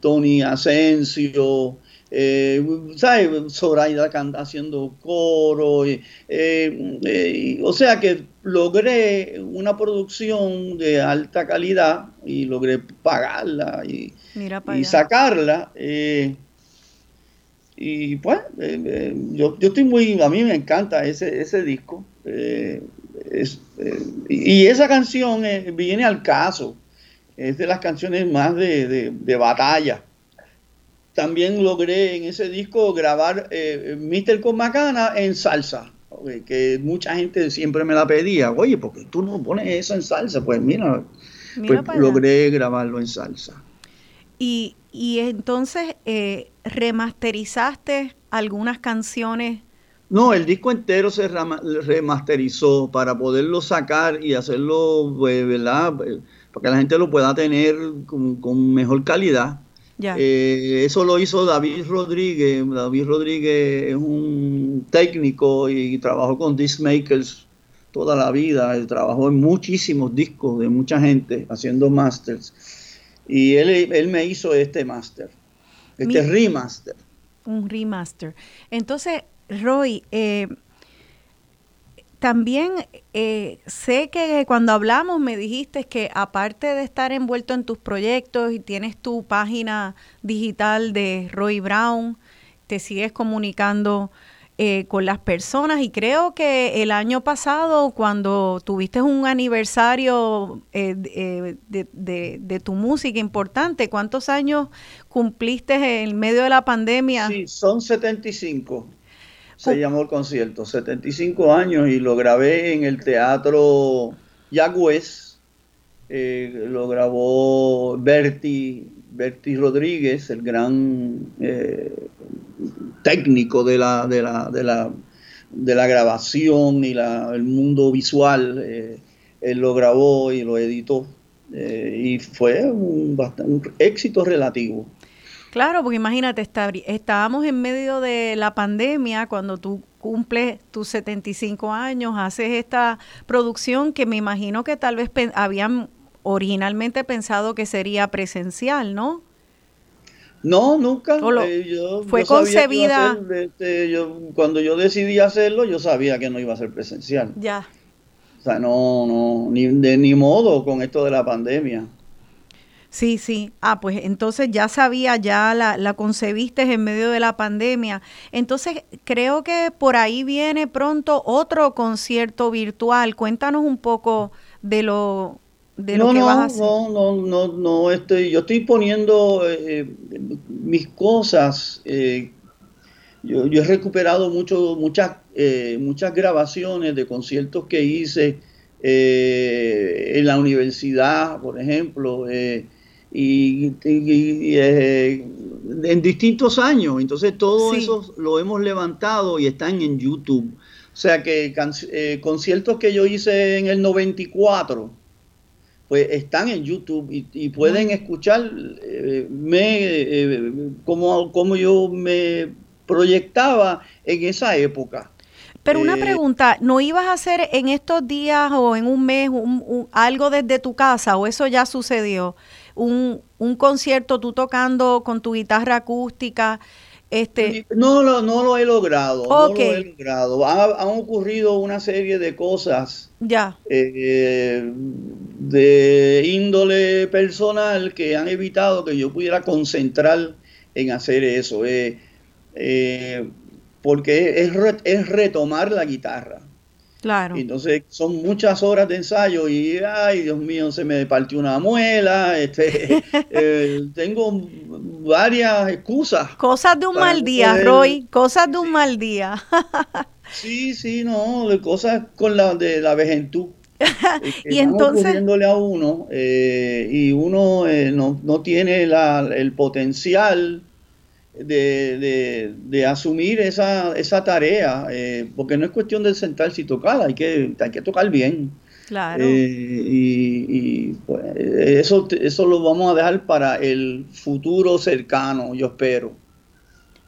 Tony Asensio, eh, ¿sabes? Zoraida haciendo coro, eh, eh, o sea que logré una producción de alta calidad y logré pagarla y, sacarla. Eh, y pues, yo, yo, estoy muy, a mí me encanta ese, ese disco. y esa canción viene al caso, es de las canciones más de, de batalla también logré en ese disco grabar eh, Mister con Macana en salsa, que mucha gente siempre me la pedía. Oye, ¿por qué tú no pones eso en salsa? Pues mira, pues logré grabarlo en salsa. Y, y entonces eh, remasterizaste algunas canciones. No, el disco entero se remasterizó para poderlo sacar y hacerlo, pues, ¿verdad? Para que la gente lo pueda tener con mejor calidad. Eh, eso lo hizo David Rodríguez. David Rodríguez es un técnico y trabajó con disc makers toda la vida. Él trabajó en muchísimos discos de mucha gente haciendo masters. Y él, él me hizo este master, este remaster. Un remaster. Entonces, Roy, eh, también eh, sé que cuando hablamos me dijiste que aparte de estar envuelto en tus proyectos y tienes tu página digital de Roy Brown, te sigues comunicando eh, con las personas y creo que el año pasado cuando tuviste un aniversario eh, de, de, tu música importante, ¿cuántos años cumpliste en medio de la pandemia? Sí, son 75 se llamó el concierto, 75 años y lo grabé en el teatro Yagüez, eh, lo grabó Berti, Berti Rodríguez, el gran eh, técnico de la, de la, de la, de la grabación y la, el mundo visual. Eh, él lo grabó y lo editó y fue un, un éxito relativo. Claro, porque imagínate, estábamos en medio de la pandemia cuando tú cumples tus 75 años, haces esta producción que me imagino que tal vez habían originalmente pensado que sería presencial, ¿no? No, nunca. Eh, fue concebida. Este, cuando yo decidí hacerlo, yo sabía que no iba a ser presencial. Ya. O sea, no, no, ni de ni modo con esto de la pandemia. Sí, sí. Ah, pues entonces ya sabía, ya la, la concebiste en medio de la pandemia. Entonces creo que por ahí viene pronto otro concierto virtual. Cuéntanos un poco de lo de lo que vas a hacer. No, no, no, no, estoy, yo estoy poniendo eh, mis cosas. Eh, yo, yo, he recuperado mucho, muchas, eh, muchas grabaciones de conciertos que hice en la universidad, por ejemplo, y, en distintos años. Entonces todo eso lo hemos levantado y están en YouTube. O sea que conciertos que yo hice en el 94 pues están en YouTube y, pueden escuchar eh, me, eh, como, yo me proyectaba en esa época. Pero una eh, pregunta, ¿no ibas a hacer en estos días o en un mes algo desde tu casa o eso ya sucedió? Un, un concierto tú tocando con tu guitarra acústica este, no, no, no lo he logrado. No lo he logrado. han ocurrido una serie de cosas ya. Eh, de índole personal que han evitado que yo pudiera concentrar en hacer eso. Eh, eh, porque es, es retomar la guitarra. Claro. Entonces son muchas horas de ensayo y, ay, Dios mío, se me partió una muela, este, eh, tengo varias excusas. Cosas de un mal día, Roy, cosas de un mal día. sí, sí, no, cosas con la de la vejentud. y entonces a uno eh, y uno eh, no, no, tiene la, el potencial de, de, asumir esa, esa tarea, eh, porque no es cuestión de sentarse y tocar, hay que, hay que tocar bien. Claro. Eh, y, pues, eso, eso lo vamos a dejar para el futuro cercano, yo espero.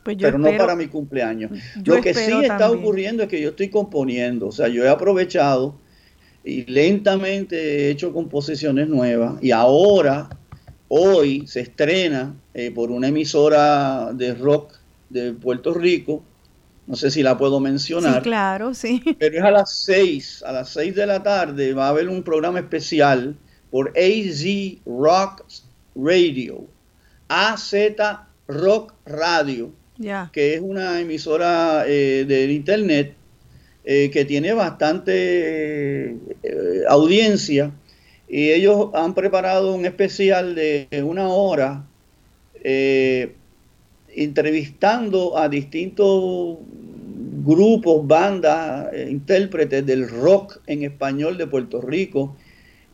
Pues pero no para mi cumpleaños. Lo que sí está ocurriendo es que yo estoy componiendo, o sea, yo he aprovechado y lentamente he hecho composiciones nuevas y ahora Hoy se estrena eh, por una emisora de rock de Puerto Rico. No sé si la puedo mencionar. Sí, claro, sí. Pero es a las 6, a las 6 de la tarde va a haber un programa especial por AZ Rock Radio. AZ Rock Radio. Que es una emisora eh, del internet eh, que tiene bastante audiencia y ellos han preparado un especial de una hora eh, entrevistando a distintos grupos, bandas, eh, intérpretes del rock en español de Puerto Rico,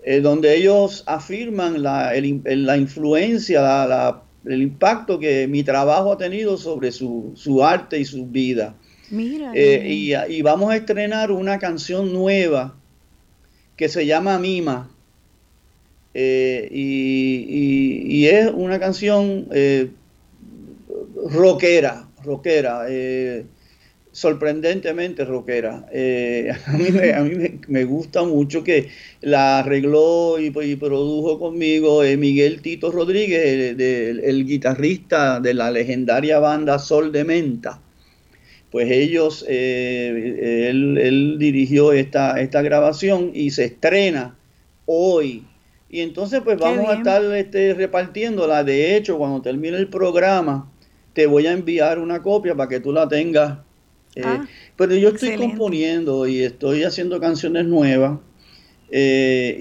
eh, donde ellos afirman la, la influencia, el impacto que mi trabajo ha tenido sobre su, su arte y su vida. Mira. y, y, vamos a estrenar una canción nueva que se llama Mima eh, y, es una canción eh, rockera, rockera, eh, sorprendentemente rockera. a mí, me, gusta mucho que la arregló y, produjo conmigo Miguel Tito Rodríguez, el, guitarrista de la legendaria banda Sol de Menta pues ellos, él, él, dirigió esta, esta grabación y se estrena hoy y entonces pues vamos a estar este, repartiéndola. De hecho, cuando termine el programa, te voy a enviar una copia para que tú la tengas. Eh, ah, pero yo estoy componiendo y estoy haciendo canciones nuevas. Eh,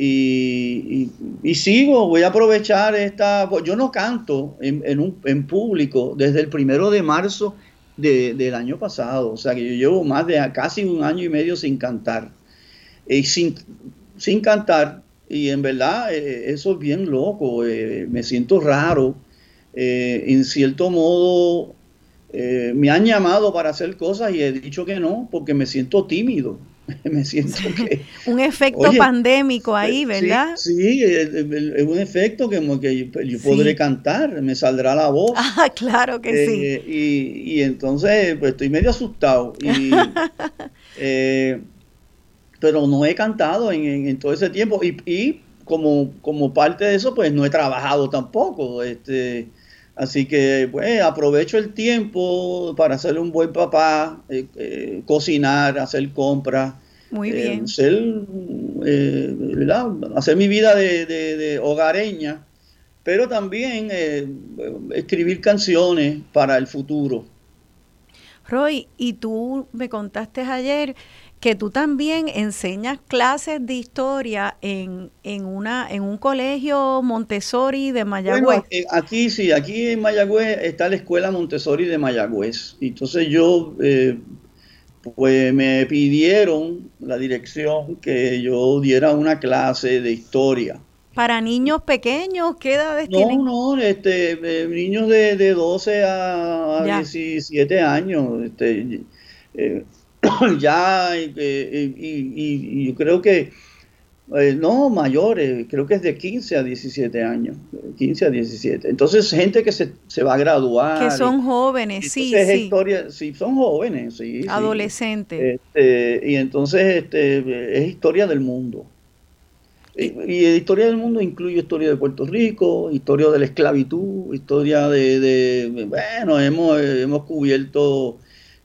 y, sigo, voy a aprovechar esta... Pues, yo no canto en, un, en público desde el primero de marzo del año pasado. O sea que yo llevo más de casi un año y medio sin cantar. Y sin, sin cantar, y en verdad eh, eso es bien loco, eh, me siento raro. Eh, en cierto modo me han llamado para hacer cosas y he dicho que no porque me siento tímido. me siento que... un efecto pandémico ahí, ¿verdad? Sí, es, un efecto que, yo podré cantar, me saldrá la voz. Ah, claro que sí. Y, y, entonces pues estoy medio asustado. Y, pero no he cantado en, todo ese tiempo y, como, como parte de eso, pues no he trabajado tampoco. Este, Así que pues aprovecho el tiempo para ser un buen papá, eh, eh, cocinar, hacer compras. Muy bien. hacer mi vida de, hogareña, pero también escribir canciones para el futuro. Roy, y tú me contaste ayer que tú también enseñas clases de historia en, en, una, en un colegio Montessori de Mayagüez. Bueno, eh, aquí sí, aquí en Mayagüez está la escuela Montessori de Mayagüez. Entonces yo, eh, pues me pidieron la dirección que yo diera una clase de historia. ¿Para niños pequeños? ¿Qué edades tienen? No, no, este, eh, niños de, de 12 a, 17 años. Este, ya, y, yo creo que, eh, no mayores, creo que es de 15 a 17 años, 15 a 17. Entonces, gente que se, se va a graduar. Que son jóvenes, sí, sí. Historia, sí, son jóvenes, sí. Adolescentes. Este, y entonces este, es historia del mundo. Y, y, historia del mundo incluye historia de Puerto Rico, historia de la esclavitud, historia de, de bueno, hemos, hemos cubierto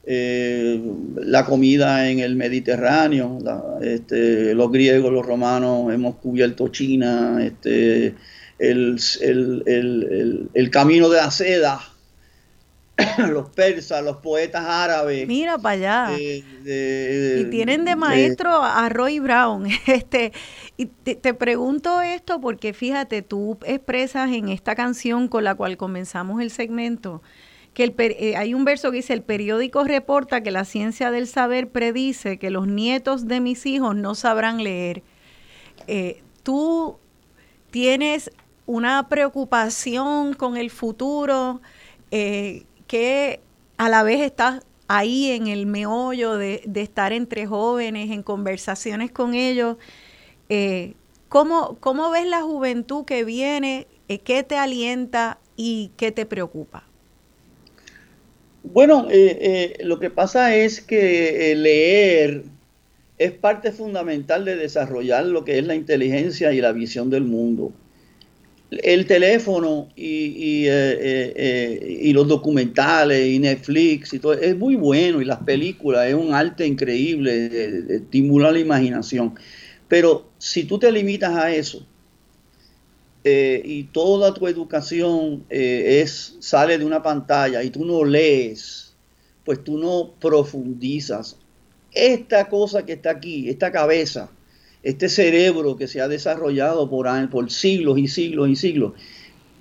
eh, la comida en el Mediterráneo, este, los griegos, los romanos, hemos cubierto China, este, el, camino de la seda, los persas, los poetas árabes. Mira para allá. y tienen de maestro a Roy Brown. Este, y te, te, pregunto esto porque fíjate, tú expresas en esta canción con la cual comenzamos el segmento que el, eh, hay un verso que dice, el periódico reporta que la ciencia del saber predice que los nietos de mis hijos no sabrán leer. Eh, tú tienes una preocupación con el futuro eh, que a la vez estás ahí en el meollo de, estar entre jóvenes, en conversaciones con ellos. ¿cómo, ¿Cómo ves la juventud que viene? ¿Qué te alienta y qué te preocupa? Bueno, eh, eh, lo que pasa es que eh, leer es parte fundamental de desarrollar lo que es la inteligencia y la visión del mundo. El teléfono y, y, los documentales y Netflix y todo es muy bueno y las películas es un arte increíble, estimula la imaginación. Pero si tú te limitas a eso, eh, y toda tu educación eh, es, sale de una pantalla y tú no lees, pues tú no profundizas. Esta cosa que está aquí, esta cabeza, este cerebro que se ha desarrollado por, por siglos y siglos y siglos,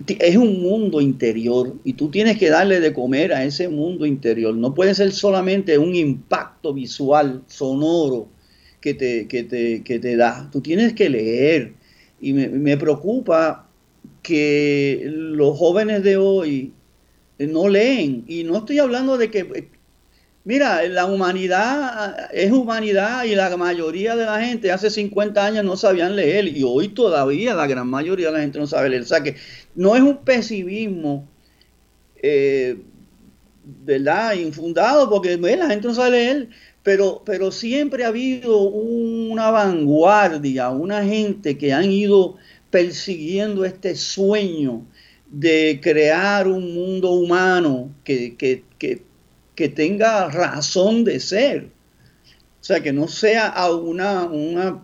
es un mundo interior y tú tienes que darle de comer a ese mundo interior. No puede ser solamente un impacto visual, sonoro, que te, que te, que te da. Tú tienes que leer, y me, preocupa que los jóvenes de hoy no leen. Y no estoy hablando de que, mira, la humanidad es humanidad y la mayoría de la gente hace 50 años no sabían leer y hoy todavía la gran mayoría de la gente no sabe leer. O sea que no es un pesimismo, eh, ¿verdad? Infundado porque la gente no sabe leer. Pero, pero siempre ha habido una vanguardia, una gente que han ido persiguiendo este sueño de crear un mundo humano que, que, tenga razón de ser. O sea, que no sea una, una,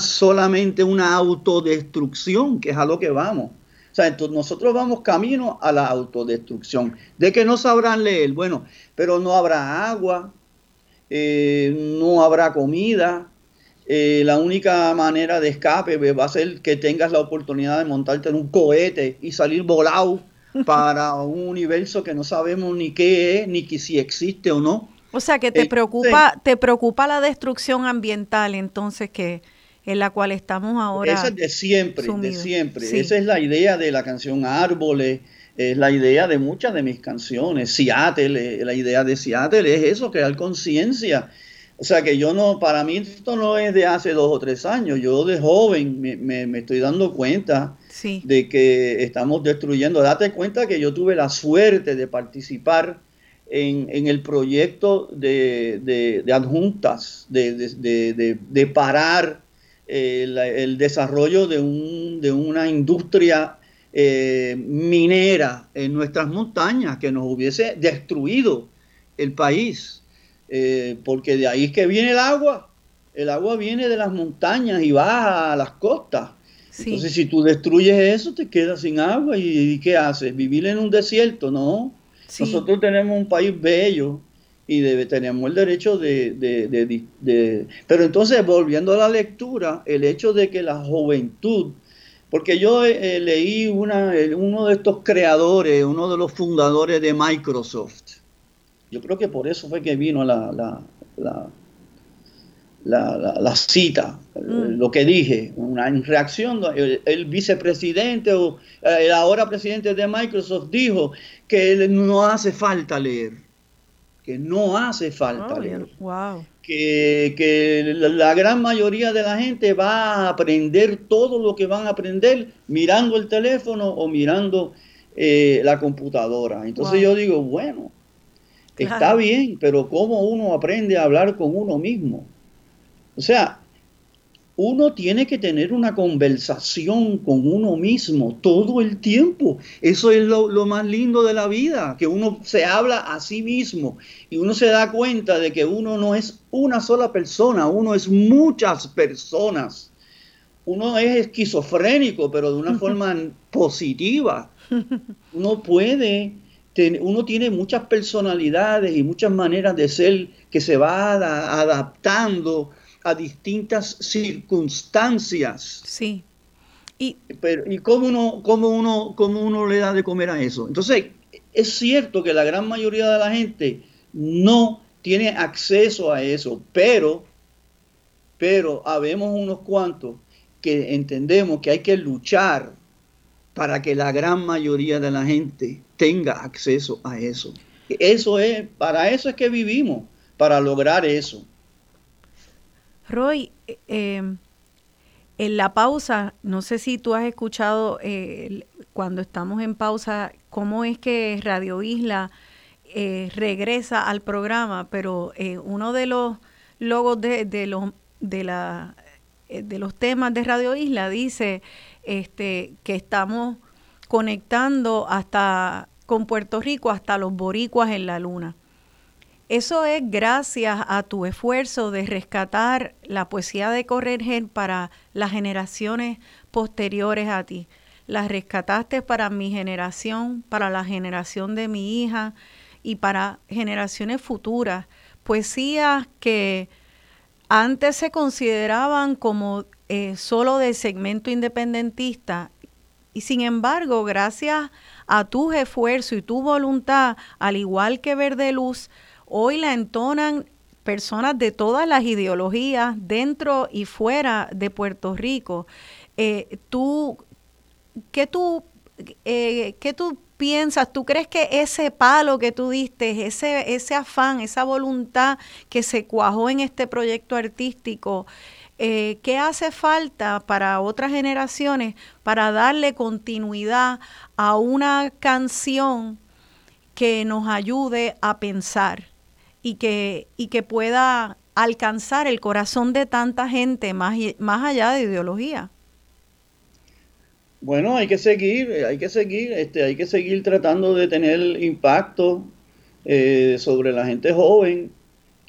solamente una autodestrucción, que es a lo que vamos. O sea, entonces nosotros vamos camino a la autodestrucción. De que no sabrán leer, bueno, pero no habrá agua, eh, no habrá comida. Eh, la única manera de escape va a ser que tengas la oportunidad de montarte en un cohete y salir volado para un universo que no sabemos ni qué es, ni que si existe o no. O sea que te eh, preocupa, te preocupa la destrucción ambiental, entonces que en la cual estamos ahora. Esa es de siempre, de siempre. Esa es la idea de la canción Árboles, es la idea de muchas de mis canciones. Seattle, eh, la idea de Seattle es eso, crear conciencia. O sea que yo no, para mí esto no es de hace dos o tres años. Yo de joven me, estoy dando cuenta de que estamos destruyendo. Date cuenta que yo tuve la suerte de participar en, el proyecto de, adjuntas, de, parar eh, el desarrollo de, un, de una industria eh, minera en nuestras montañas que nos hubiese destruido el país, eh, porque de ahí es que viene el agua. El agua viene de las montañas y baja a las costas. Entonces, si tú destruyes eso, te quedas sin agua. ¿Y, qué haces? ¿Vivir en un desierto? No. Nosotros tenemos un país bello y tenemos el derecho de, Pero entonces, volviendo a la lectura, el hecho de que la juventud porque yo eh, leí una, uno de estos creadores, uno de los fundadores de Microsoft. Yo creo que por eso fue que vino la, la, la, cita, mm. lo que dije, una reacción. El, vicepresidente o el ahora presidente de Microsoft dijo que no hace falta leer, que no hace falta oh, leer. Wow que, la, gran mayoría de la gente va a aprender todo lo que van a aprender mirando el teléfono o mirando eh, la computadora. Entonces yo digo, bueno, está bien, pero ¿cómo uno aprende a hablar con uno mismo? O sea, uno tiene que tener una conversación con uno mismo todo el tiempo. Eso es lo, más lindo de la vida, que uno se habla a sí mismo y uno se da cuenta de que uno no es una sola persona, uno es muchas personas. Uno es esquizofrénico, pero de una forma positiva. Uno puede, uno tiene muchas personalidades y muchas maneras de ser que se va adaptando a distintas circunstancias. Sí. Y, Pero, ¿y cómo uno, cómo, uno, cómo uno le da de comer a eso? Entonces, es cierto que la gran mayoría de la gente no tiene acceso a eso, pero, pero habemos unos cuantos que entendemos que hay que luchar para que la gran mayoría de la gente tenga acceso a eso. Eso es, para eso es que vivimos, para lograr eso. Roy, eh, em, en la pausa, no sé si tú has escuchado eh, cuando estamos en pausa, cómo es que Radio Isla eh, regresa al programa, pero uno de los logos de, los, de, la, de los temas de Radio Isla dice este, que estamos conectando hasta con Puerto Rico hasta los boricuas en la luna. Eso es gracias a tu esfuerzo de rescatar la poesía de Correger para las generaciones posteriores a ti. La rescataste para mi generación, para la generación de mi hija y para generaciones futuras. Poesías que antes se consideraban como eh, solo de segmento independentista y sin embargo, gracias a tu esfuerzo y tu voluntad, al igual que Verde Luz, Hoy la entonan personas de todas las ideologías dentro y fuera de Puerto Rico. Eh, tú, ¿qué tú, eh, ¿qué tú piensas? ¿Tú crees que ese palo que tú diste, ese, ese afán, esa voluntad que se cuajó en este proyecto artístico, eh, ¿qué hace falta para otras generaciones para darle continuidad a una canción que nos ayude a pensar? Y que, y que pueda alcanzar el corazón de tanta gente más, más allá de ideología. Bueno, hay que seguir, hay que seguir, este, hay que seguir tratando de tener impacto eh, sobre la gente joven.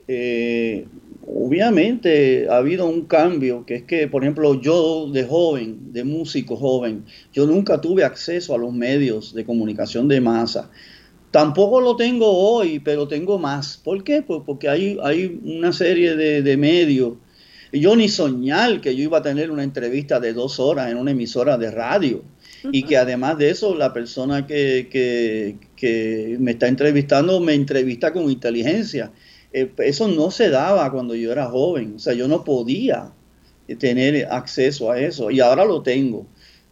Eh, obviamente ha habido un cambio, que es que, por ejemplo, yo de joven, de músico joven, yo nunca tuve acceso a los medios de comunicación de masa. Tampoco lo tengo hoy, pero tengo más. ¿Por qué? Pues porque hay, hay una serie de, de medios. Yo ni soñar que yo iba a tener una entrevista de dos horas en una emisora de radio. Y que además de eso, la persona que, que, me está entrevistando me entrevista con inteligencia. Eh, eso no se daba cuando yo era joven. O sea, yo no podía tener acceso a eso. Y ahora lo tengo.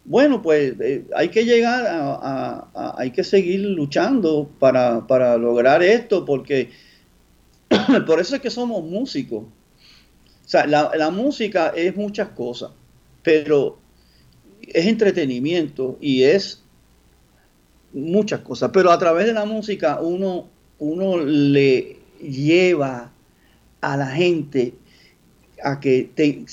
Bueno, pues eh, hay que llegar a, hay que seguir luchando para, lograr esto, porque por eso es que somos músicos. O sea, la, música es muchas cosas, pero es entretenimiento y es muchas cosas, pero a través de la música uno, uno le lleva a la gente a que te,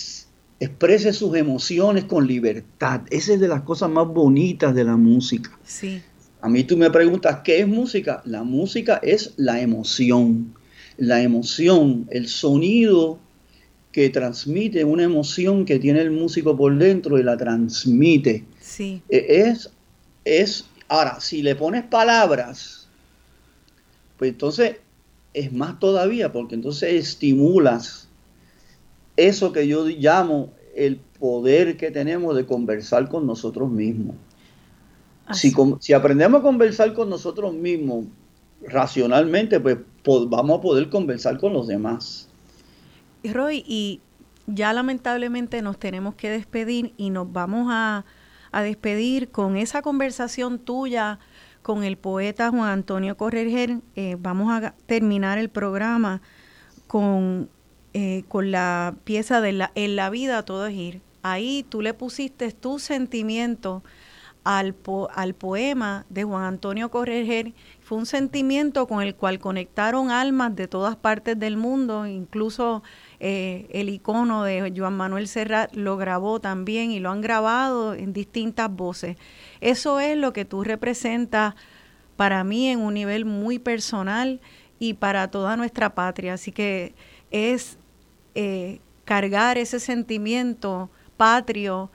exprese sus emociones con libertad. Esa es de las cosas más bonitas de la música. Sí. A mí tú me preguntas, ¿qué es música? La música es la emoción. La emoción, el sonido que transmite una emoción que tiene el músico por dentro y la transmite. Sí. E, es, es, ahora, si le pones palabras, pues entonces es más todavía, porque entonces estimulas eso que yo llamo el poder que tenemos de conversar con nosotros mismos. Si, si, aprendemos a conversar con nosotros mismos racionalmente, pues vamos a poder conversar con los demás. Roy, y ya lamentablemente nos tenemos que despedir y nos vamos a, despedir con esa conversación tuya con el poeta Juan Antonio Correger. Eh, vamos a terminar el programa con eh, con la pieza de la, En la vida todo es ir. Ahí tú le pusiste tu sentimiento al, al poema de Juan Antonio Correger. Fue un sentimiento con el cual conectaron almas de todas partes del mundo, incluso eh, el icono de Juan Manuel Serrat lo grabó también y lo han grabado en distintas voces. Eso es lo que tú representas para mí en un nivel muy personal y para toda nuestra patria. Así que es eh, cargar ese sentimiento patrio,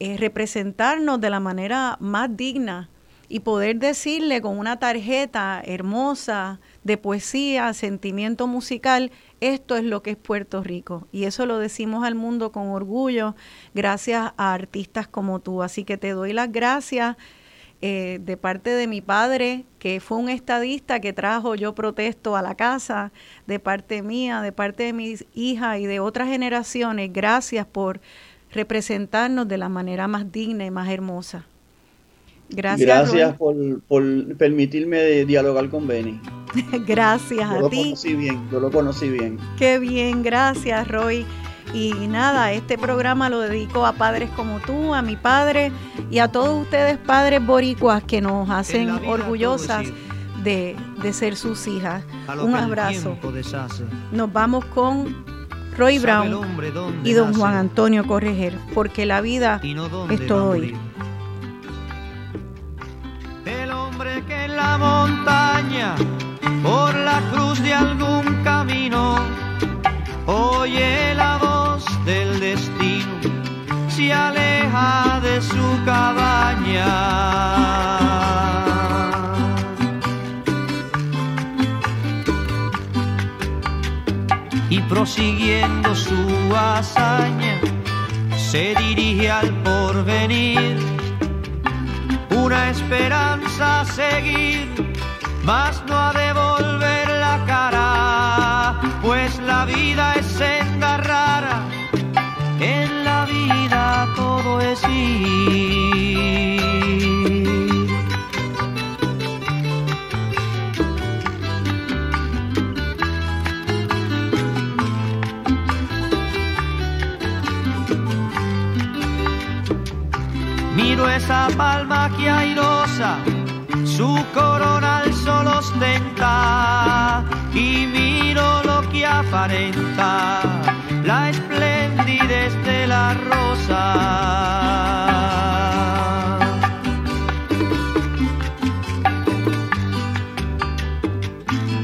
eh, representarnos de la manera más digna y poder decirle con una tarjeta hermosa de poesía, sentimiento musical, esto es lo que es Puerto Rico. Y eso lo decimos al mundo con orgullo, gracias a artistas como tú. Así que te doy las gracias eh, de parte de mi padre, que fue un estadista que trajo Yo Protesto a la casa, de parte mía, de parte de mis hijas y de otras generaciones, gracias por representarnos de la manera más digna y más hermosa. Gracias. Gracias por, permitirme dialogar con Benny. gracias a ti. Yo lo conocí bien, yo lo conocí bien. Qué bien, gracias Roy. Y nada, este programa lo dedico a padres como tú, a mi padre y a todos ustedes padres boricuas que nos hacen orgullosas de, ser sus hijas. Un abrazo. Nos vamos con Roy Brown y don Juan Antonio Correger, porque la vida es todo hoy. El hombre que en la montaña, por la cruz de algún camino, oye la voz del destino se aleja de su cabaña. Y prosiguiendo su hazaña, se dirige al porvenir, una esperanza a seguir, mas no a devolver la cara, pues la vida es senda rara en la vida todo es ir. Miro esa palma que airosa, su corona al sol ostenta y miro lo que aparenta la esplendidez de la rosa.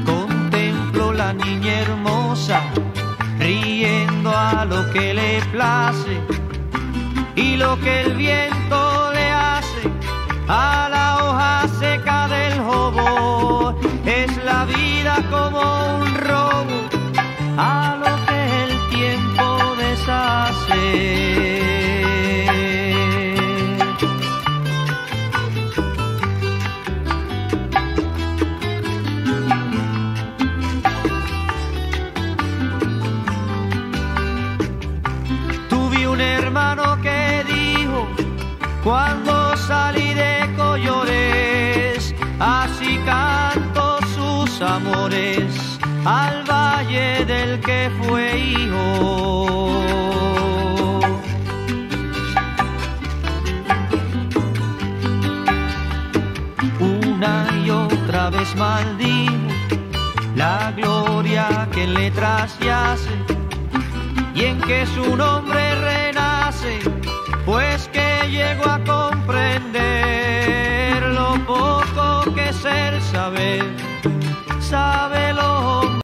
Contemplo la niña hermosa, riendo a lo que le place y lo que el viento le hace a la hoja seca del jobo. Es la vida como un robo a lo Tuve un hermano que dijo, cuando salí de Collores, así canto sus amores al valle del que fue hijo. Una y otra vez maldijo la gloria que en letras yace y en que su nombre renace pues que llego a comprender lo poco que es el sabe lo